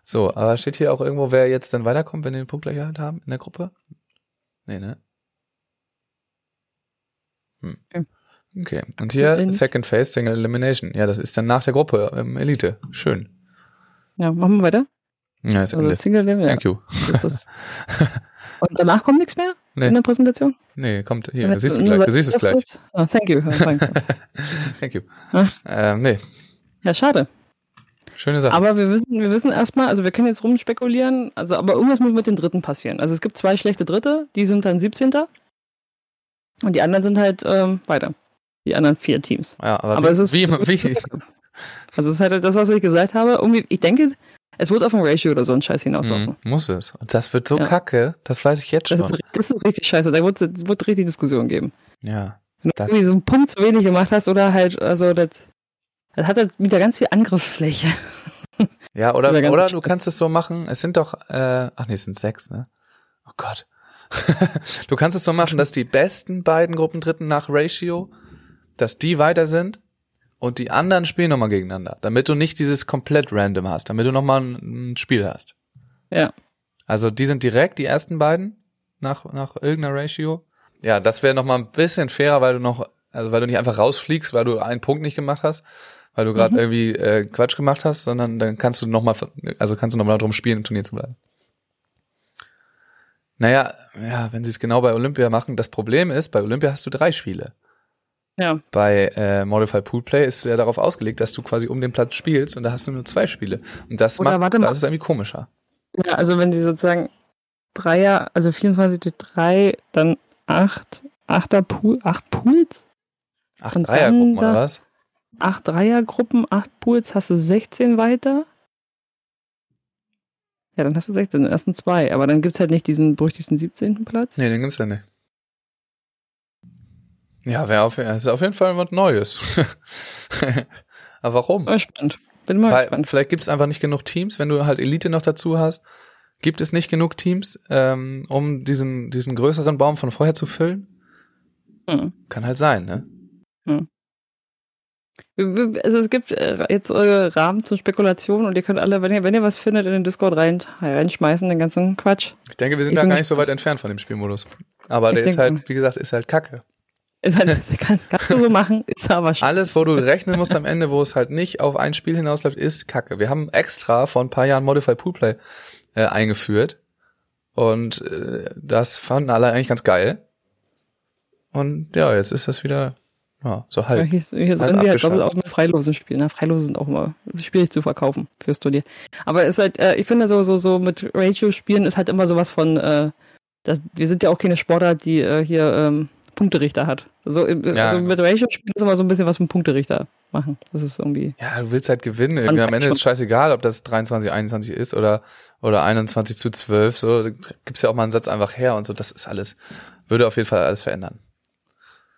So, aber steht hier auch irgendwo, wer jetzt dann weiterkommt, wenn wir den Punkt gleich halt haben in der Gruppe? Nee, ne? Hm. Okay. Und hier In- Second Phase Single Elimination. Ja, das ist dann nach der Gruppe ähm, Elite. Schön. Ja, machen wir weiter. Ja, ist Also. Single ja. Thank you. Das. Und danach kommt nichts mehr Nee, in der Präsentation? nee, kommt hier. Das siehst du gleich. Du siehst es gleich. Ah, thank you. Thank you. Ah. Ähm, nee, ja, schade. Schöne Sache. Aber wir wissen, wir wissen erstmal, also wir können jetzt rumspekulieren, also aber irgendwas muss mit den Dritten passieren. Also es gibt zwei schlechte Dritte, die sind dann 17. Und die anderen sind halt ähm, weiter. Die anderen vier Teams. ja, aber, Aber wie, es ist. wie, wie, Also es ist halt das, was ich gesagt habe. Irgendwie, ich denke, es wird auf ein Ratio oder so ein Scheiß hinauslaufen. Mhm, muss es. Und das wird so Ja. kacke, das weiß ich jetzt Das, schon. ist, das ist richtig scheiße. Da wird es wird richtig Diskussion geben. Ja. Wenn du Das- irgendwie so einen Punkt zu wenig gemacht hast oder halt, also das, das hat halt wieder ganz viel Angriffsfläche. Ja, oder, ganze oder du kannst es so machen, es sind doch, äh, ach nee, es sind sechs, ne? Oh Gott. du kannst es so machen, dass die besten beiden Gruppendritten nach Ratio, dass die weiter sind und die anderen spielen nochmal gegeneinander, damit du nicht dieses komplett random hast, damit du nochmal ein, ein Spiel hast. Ja. Also die sind direkt, die ersten beiden, nach, nach irgendeiner Ratio. Ja, das wäre nochmal ein bisschen fairer, weil du noch, also weil du nicht einfach rausfliegst, weil du einen Punkt nicht gemacht hast, weil du gerade Mhm. irgendwie äh, Quatsch gemacht hast, sondern dann kannst du nochmal, also kannst du nochmal darum spielen, im Turnier zu bleiben. Naja, ja, wenn sie es genau bei Olympia machen, das Problem ist, bei Olympia hast du drei Spiele. Ja. Bei äh, Modified Pool Play ist ja darauf ausgelegt, dass du quasi um den Platz spielst und da hast du nur zwei Spiele. Und das Oder macht, warte mal. das ist irgendwie komischer. Ja, also wenn die sozusagen Dreier, also 24 durch 3, dann 8, Achter Pool, 8 Pools? Acht Und Dreiergruppen, dann oder was? 8 Dreiergruppen, 8 Pools, hast du 16 weiter? Ja, dann hast du 16, den ersten zwei. Aber dann gibt's halt nicht diesen berüchtigten 17. Platz. Nee, den gibt's ja nicht. Ja, wäre auf, ist auf jeden Fall was Neues. Aber warum? Mal spannend. Bin mal Weil gespannt. vielleicht gibt's einfach nicht genug Teams, wenn du halt Elite noch dazu hast. Gibt es nicht genug Teams, ähm, um diesen, diesen größeren Baum von vorher zu füllen? Hm. Kann halt sein, ne? Also es gibt äh, jetzt Rahmen zur Spekulation und ihr könnt alle, wenn ihr, wenn ihr was findet, in den Discord rein, reinschmeißen, den ganzen Quatsch. Ich denke, wir sind Ich da gar nicht so weit entfernt von dem Spielmodus. Aber der ist halt, wie gesagt, ist halt kacke. Ist halt, kann, kannst du so machen, ist aber schon. Alles, wo du rechnen musst am Ende, wo es halt nicht auf ein Spiel hinausläuft, ist Kacke. Wir haben extra vor ein paar Jahren Modified Pool Play äh, eingeführt und äh, das fanden alle eigentlich ganz geil. Und ja, jetzt ist das wieder ja, so Ja, halb. Hier, hier sollen sie halt doppelt auch mit Freilosen spielen. Na, Freilose sind auch immer schwierig zu verkaufen fürs Turnier. Aber es ist halt, äh, ich finde so, so, so mit Ratio spielen ist halt immer sowas von, äh, das, wir sind ja auch keine Sportart, die äh, hier ähm, Punkterichter hat. Also, äh, Ja, also genau. mit Ratio spielen ist immer so ein bisschen was mit Punkterichter machen. Das ist irgendwie. Ja, du willst halt gewinnen. Irgendwie am Ende ist scheißegal, ob das 23, 21 ist oder, oder 21 zu 12. So, gibt's ja auch mal einen Satz einfach her und so. Das ist alles, würde auf jeden Fall alles verändern.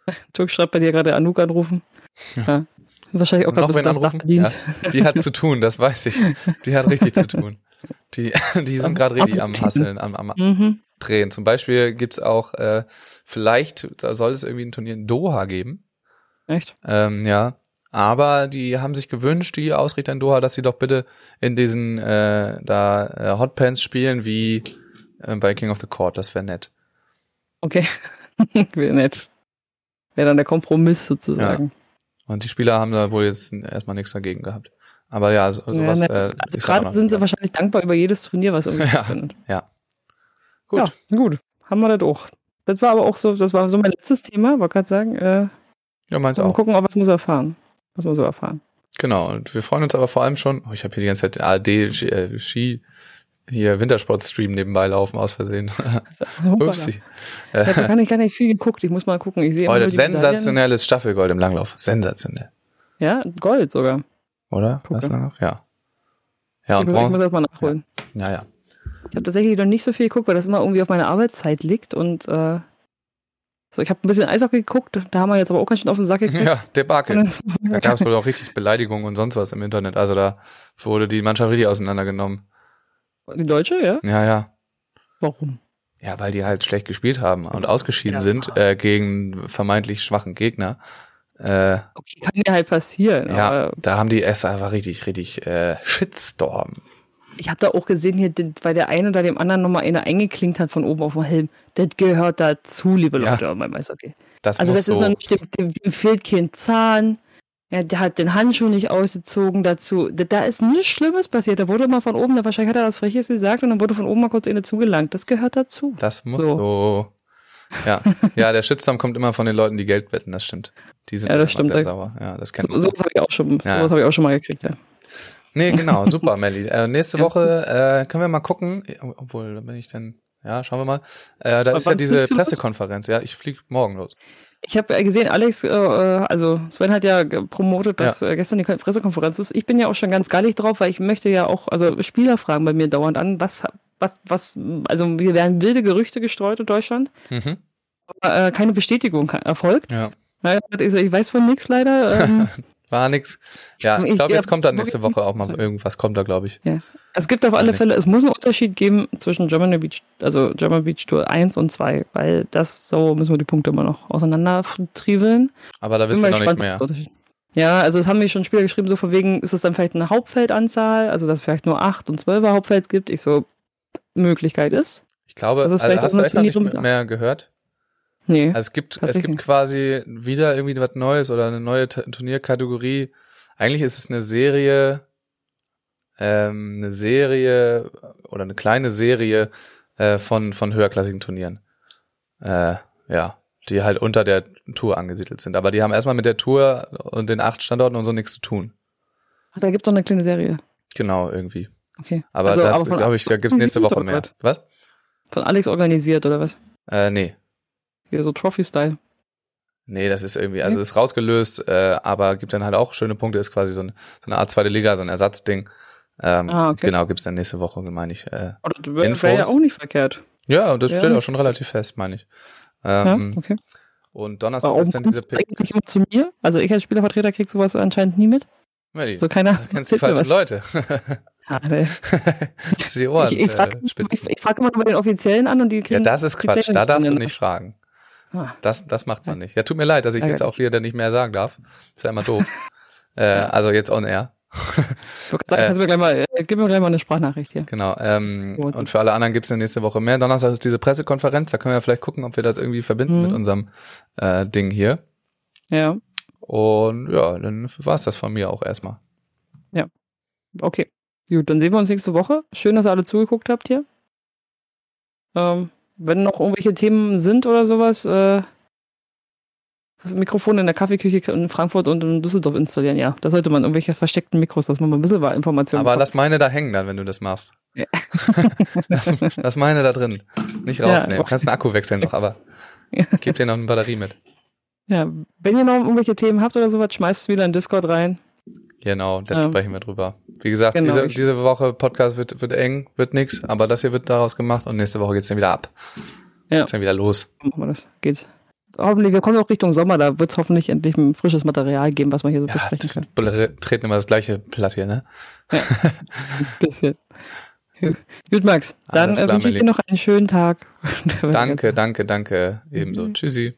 Türk schreibt bei dir gerade Anouk anrufen. Ja. Wahrscheinlich auch gerade bisschen das Dach bedient. Ja, die hat zu tun, das weiß ich. Die hat richtig zu tun. Die, die sind gerade richtig am Hasseln, am, am Mhm. Drehen. Zum Beispiel gibt's auch, äh, vielleicht soll es irgendwie ein Turnier in Doha geben. Echt? Ähm, ja. Aber die haben sich gewünscht, die Ausrichter in Doha, dass sie doch bitte in diesen äh, da äh, Hotpants spielen wie äh, bei King of the Court. Das wäre nett. Okay. Wäre nett. Wäre dann der Kompromiss sozusagen. Und die Spieler haben da wohl jetzt erstmal nichts dagegen gehabt. Aber ja, so, Ja, sowas. ne. äh, Also gerade sind sie wahrscheinlich dankbar über jedes Turnier, was irgendwie Ja. stattfindet. Ja. Gut. Ja, gut. Haben wir das auch. Das war aber auch so, das war so mein letztes Thema, wollte gerade sagen. Äh, Ja, meins mal auch. gucken, ob was muss er erfahren. Was muss er erfahren. Genau. Und wir freuen uns aber vor allem schon. Oh, ich habe hier die ganze Zeit den ARD Ski, äh, Ski hier Wintersport-Stream nebenbei laufen aus Versehen. Upsi. Ich habe gar nicht, gar nicht viel geguckt. Ich muss mal gucken. Ich sehe Heute sensationelles Staffelgold im Langlauf. Sensationell. Ja, Gold sogar. Oder? Was Langlauf? Ja. Ja, und ich muss, ich muss das mal nachholen. Ja, ja. Ich habe tatsächlich noch nicht so viel geguckt, weil das immer irgendwie auf meiner Arbeitszeit liegt und äh, so, ich habe ein bisschen Eishockey geguckt, da haben wir jetzt aber auch ganz schön auf den Sack gekriegt. Ja, Debakel. Da gab es wohl auch richtig Beleidigungen und sonst was im Internet. Also da wurde die Mannschaft richtig auseinandergenommen. Die Deutsche, ja? Ja, ja. Warum? Ja, weil die halt schlecht gespielt haben und ausgeschieden Ja. sind äh, gegen vermeintlich schwachen Gegner. Äh, Okay, kann ja halt passieren. ja, da haben die es einfach richtig, richtig äh, Shitstorm. ich habe da auch gesehen, hier, weil der eine oder dem anderen nochmal eine eingeklinkt hat von oben auf dem Helm. Das gehört dazu, liebe Ja. Leute, beim Eishockey. Das Also das ist so. noch nicht, dem, dem fehlt kein Zahn. Der hat den Handschuh nicht ausgezogen dazu. Da, ist nichts Schlimmes passiert. Da wurde mal von oben, da wahrscheinlich hat er was Freches gesagt und dann wurde von oben mal kurz eine zugelangt. Das gehört dazu. Das muss So. so. Ja, ja, der Shitstorm kommt immer von den Leuten, die Geld wetten, das stimmt. Die sind Ja, das stimmt. sauer. Ja, das kennt So, man. sowas habe ich auch schon, Ja. sowas habe ich auch schon mal gekriegt, ja. Nee, genau, super, Melly. Äh, nächste Ja. Woche äh, können wir mal gucken, obwohl, da bin ich denn, ja, schauen wir mal. Äh, da Aber ist ja diese? Pressekonferenz. Ja, ich fliege morgen los. Ich habe ja gesehen, Alex, äh, äh, also Sven hat ja promotet, dass äh, gestern die Pressekonferenz ist. Ich bin ja auch schon ganz gallig drauf, weil ich möchte ja auch, also Spieler fragen bei mir dauernd an, was, was, was, also wir werden wilde Gerüchte gestreut in Deutschland, Mhm. aber, äh, keine Bestätigung erfolgt. Ja, Ja, ich weiß von nichts leider. Ähm, war nix. Ja, ich glaube, ja, jetzt kommt dann nächste Woche auch mal nicht. irgendwas, kommt da, glaube ich. es gibt auf alle nicht. Fälle, es muss einen Unterschied geben zwischen German Beach, also German Beach Tour 1 und 2, weil das, so müssen wir die Punkte immer noch auseinander triveln. Aber da ihr mal noch nicht gespannt, was mehr. Ja, also es haben mir schon Spieler geschrieben, so von wegen, ist es dann vielleicht eine Hauptfeldanzahl, also dass es vielleicht nur 8 und 12er Hauptfeld gibt. Ich so, Möglichkeit ist. Ich glaube, Das ist also vielleicht hast du eine etwa nicht mehr gehört? Nee. Also es gibt, es gibt quasi wieder irgendwie was Neues oder eine neue T- Turnierkategorie. Eigentlich ist es eine Serie, ähm, eine Serie oder eine kleine Serie äh, von, von höherklassigen Turnieren. Äh, ja, die halt unter der Tour angesiedelt sind. Aber die haben erstmal mit der Tour und den acht Standorten und so nichts zu tun. Ach, da gibt's noch eine kleine Serie. Genau, irgendwie. Okay. Aber Also, das, glaube ich, da gibt's nächste Woche mehr. Was? Von Alex organisiert, oder was? Äh, nee. Hier so Trophy-Style. Nee, das ist irgendwie, also ist rausgelöst, äh, aber gibt dann halt auch schöne Punkte, ist quasi so, ein, so eine Art zweite Liga, so ein Ersatzding. Ähm, Ah, okay. Genau, gibt's dann nächste Woche, meine ich. Äh, Oder das wäre wär ja auch nicht verkehrt. ja, und das Ja. steht auch schon relativ fest, meine ich. Ja, Ähm, okay. Und Donnerstag Aber ist dann diese das eigentlich immer zu mir? Also ich als Spielervertreter krieg sowas anscheinend nie mit. Melli, So keiner. du kennst die falschen. Leute. Ist die Ohren, ich ich frage äh, spitzen. ich, ich frag immer nur bei den Offiziellen an und die Ja, kriegen. das ist Quatsch, da darfst du nicht fragen. Ah. Das, das macht man nicht. Ja, tut mir leid, dass ich jetzt auch wieder nicht mehr sagen darf. Ist ja immer doof. äh, also jetzt on air. Sagen, Äh. kannst mir gleich mal, äh, gib mir gleich mal eine Sprachnachricht hier. Genau. Ähm, und für alle anderen gibt's es nächste Woche mehr. Donnerstag ist diese Pressekonferenz. Da können wir vielleicht gucken, ob wir das irgendwie verbinden Mhm. mit unserem äh, Ding hier. Ja, Und ja, dann war's das von mir auch erstmal. okay. Gut, dann sehen wir uns nächste Woche. Schön, dass ihr alle zugeguckt habt hier. Ähm, wenn noch irgendwelche Themen sind oder sowas, äh, das Mikrofon in der Kaffeeküche in Frankfurt und in Düsseldorf installieren, ja. Da sollte man irgendwelche versteckten Mikros, dass man mal ein bisschen Informationen Aber lass meine da hängen dann, wenn du das machst. Ja. lass, lass meine da drin. Nicht Ja. rausnehmen. Kannst einen Akku wechseln noch, aber Ja. gib dir noch eine Batterie mit. Ja, wenn ihr noch irgendwelche Themen habt oder sowas, schmeißt es wieder in Discord rein. Genau, dann Ähm, sprechen wir drüber. Wie gesagt, genau, diese, diese Woche Podcast wird, wird eng, wird nix, aber das hier wird daraus gemacht und nächste Woche geht's dann wieder ab. Ja. Geht's dann wieder los. Machen wir das. Geht. Hoffentlich, wir kommen auch Richtung Sommer, da wird es hoffentlich endlich ein frisches Material geben, was man hier so Ja, besprechen kann. t- treten immer das gleiche Platt hier, ne? So ein bisschen. Gut, Max. Dann äh, klar, wünsche ich dir noch einen schönen Tag. Danke, danke, danke. Ebenso. Mhm. Tschüssi.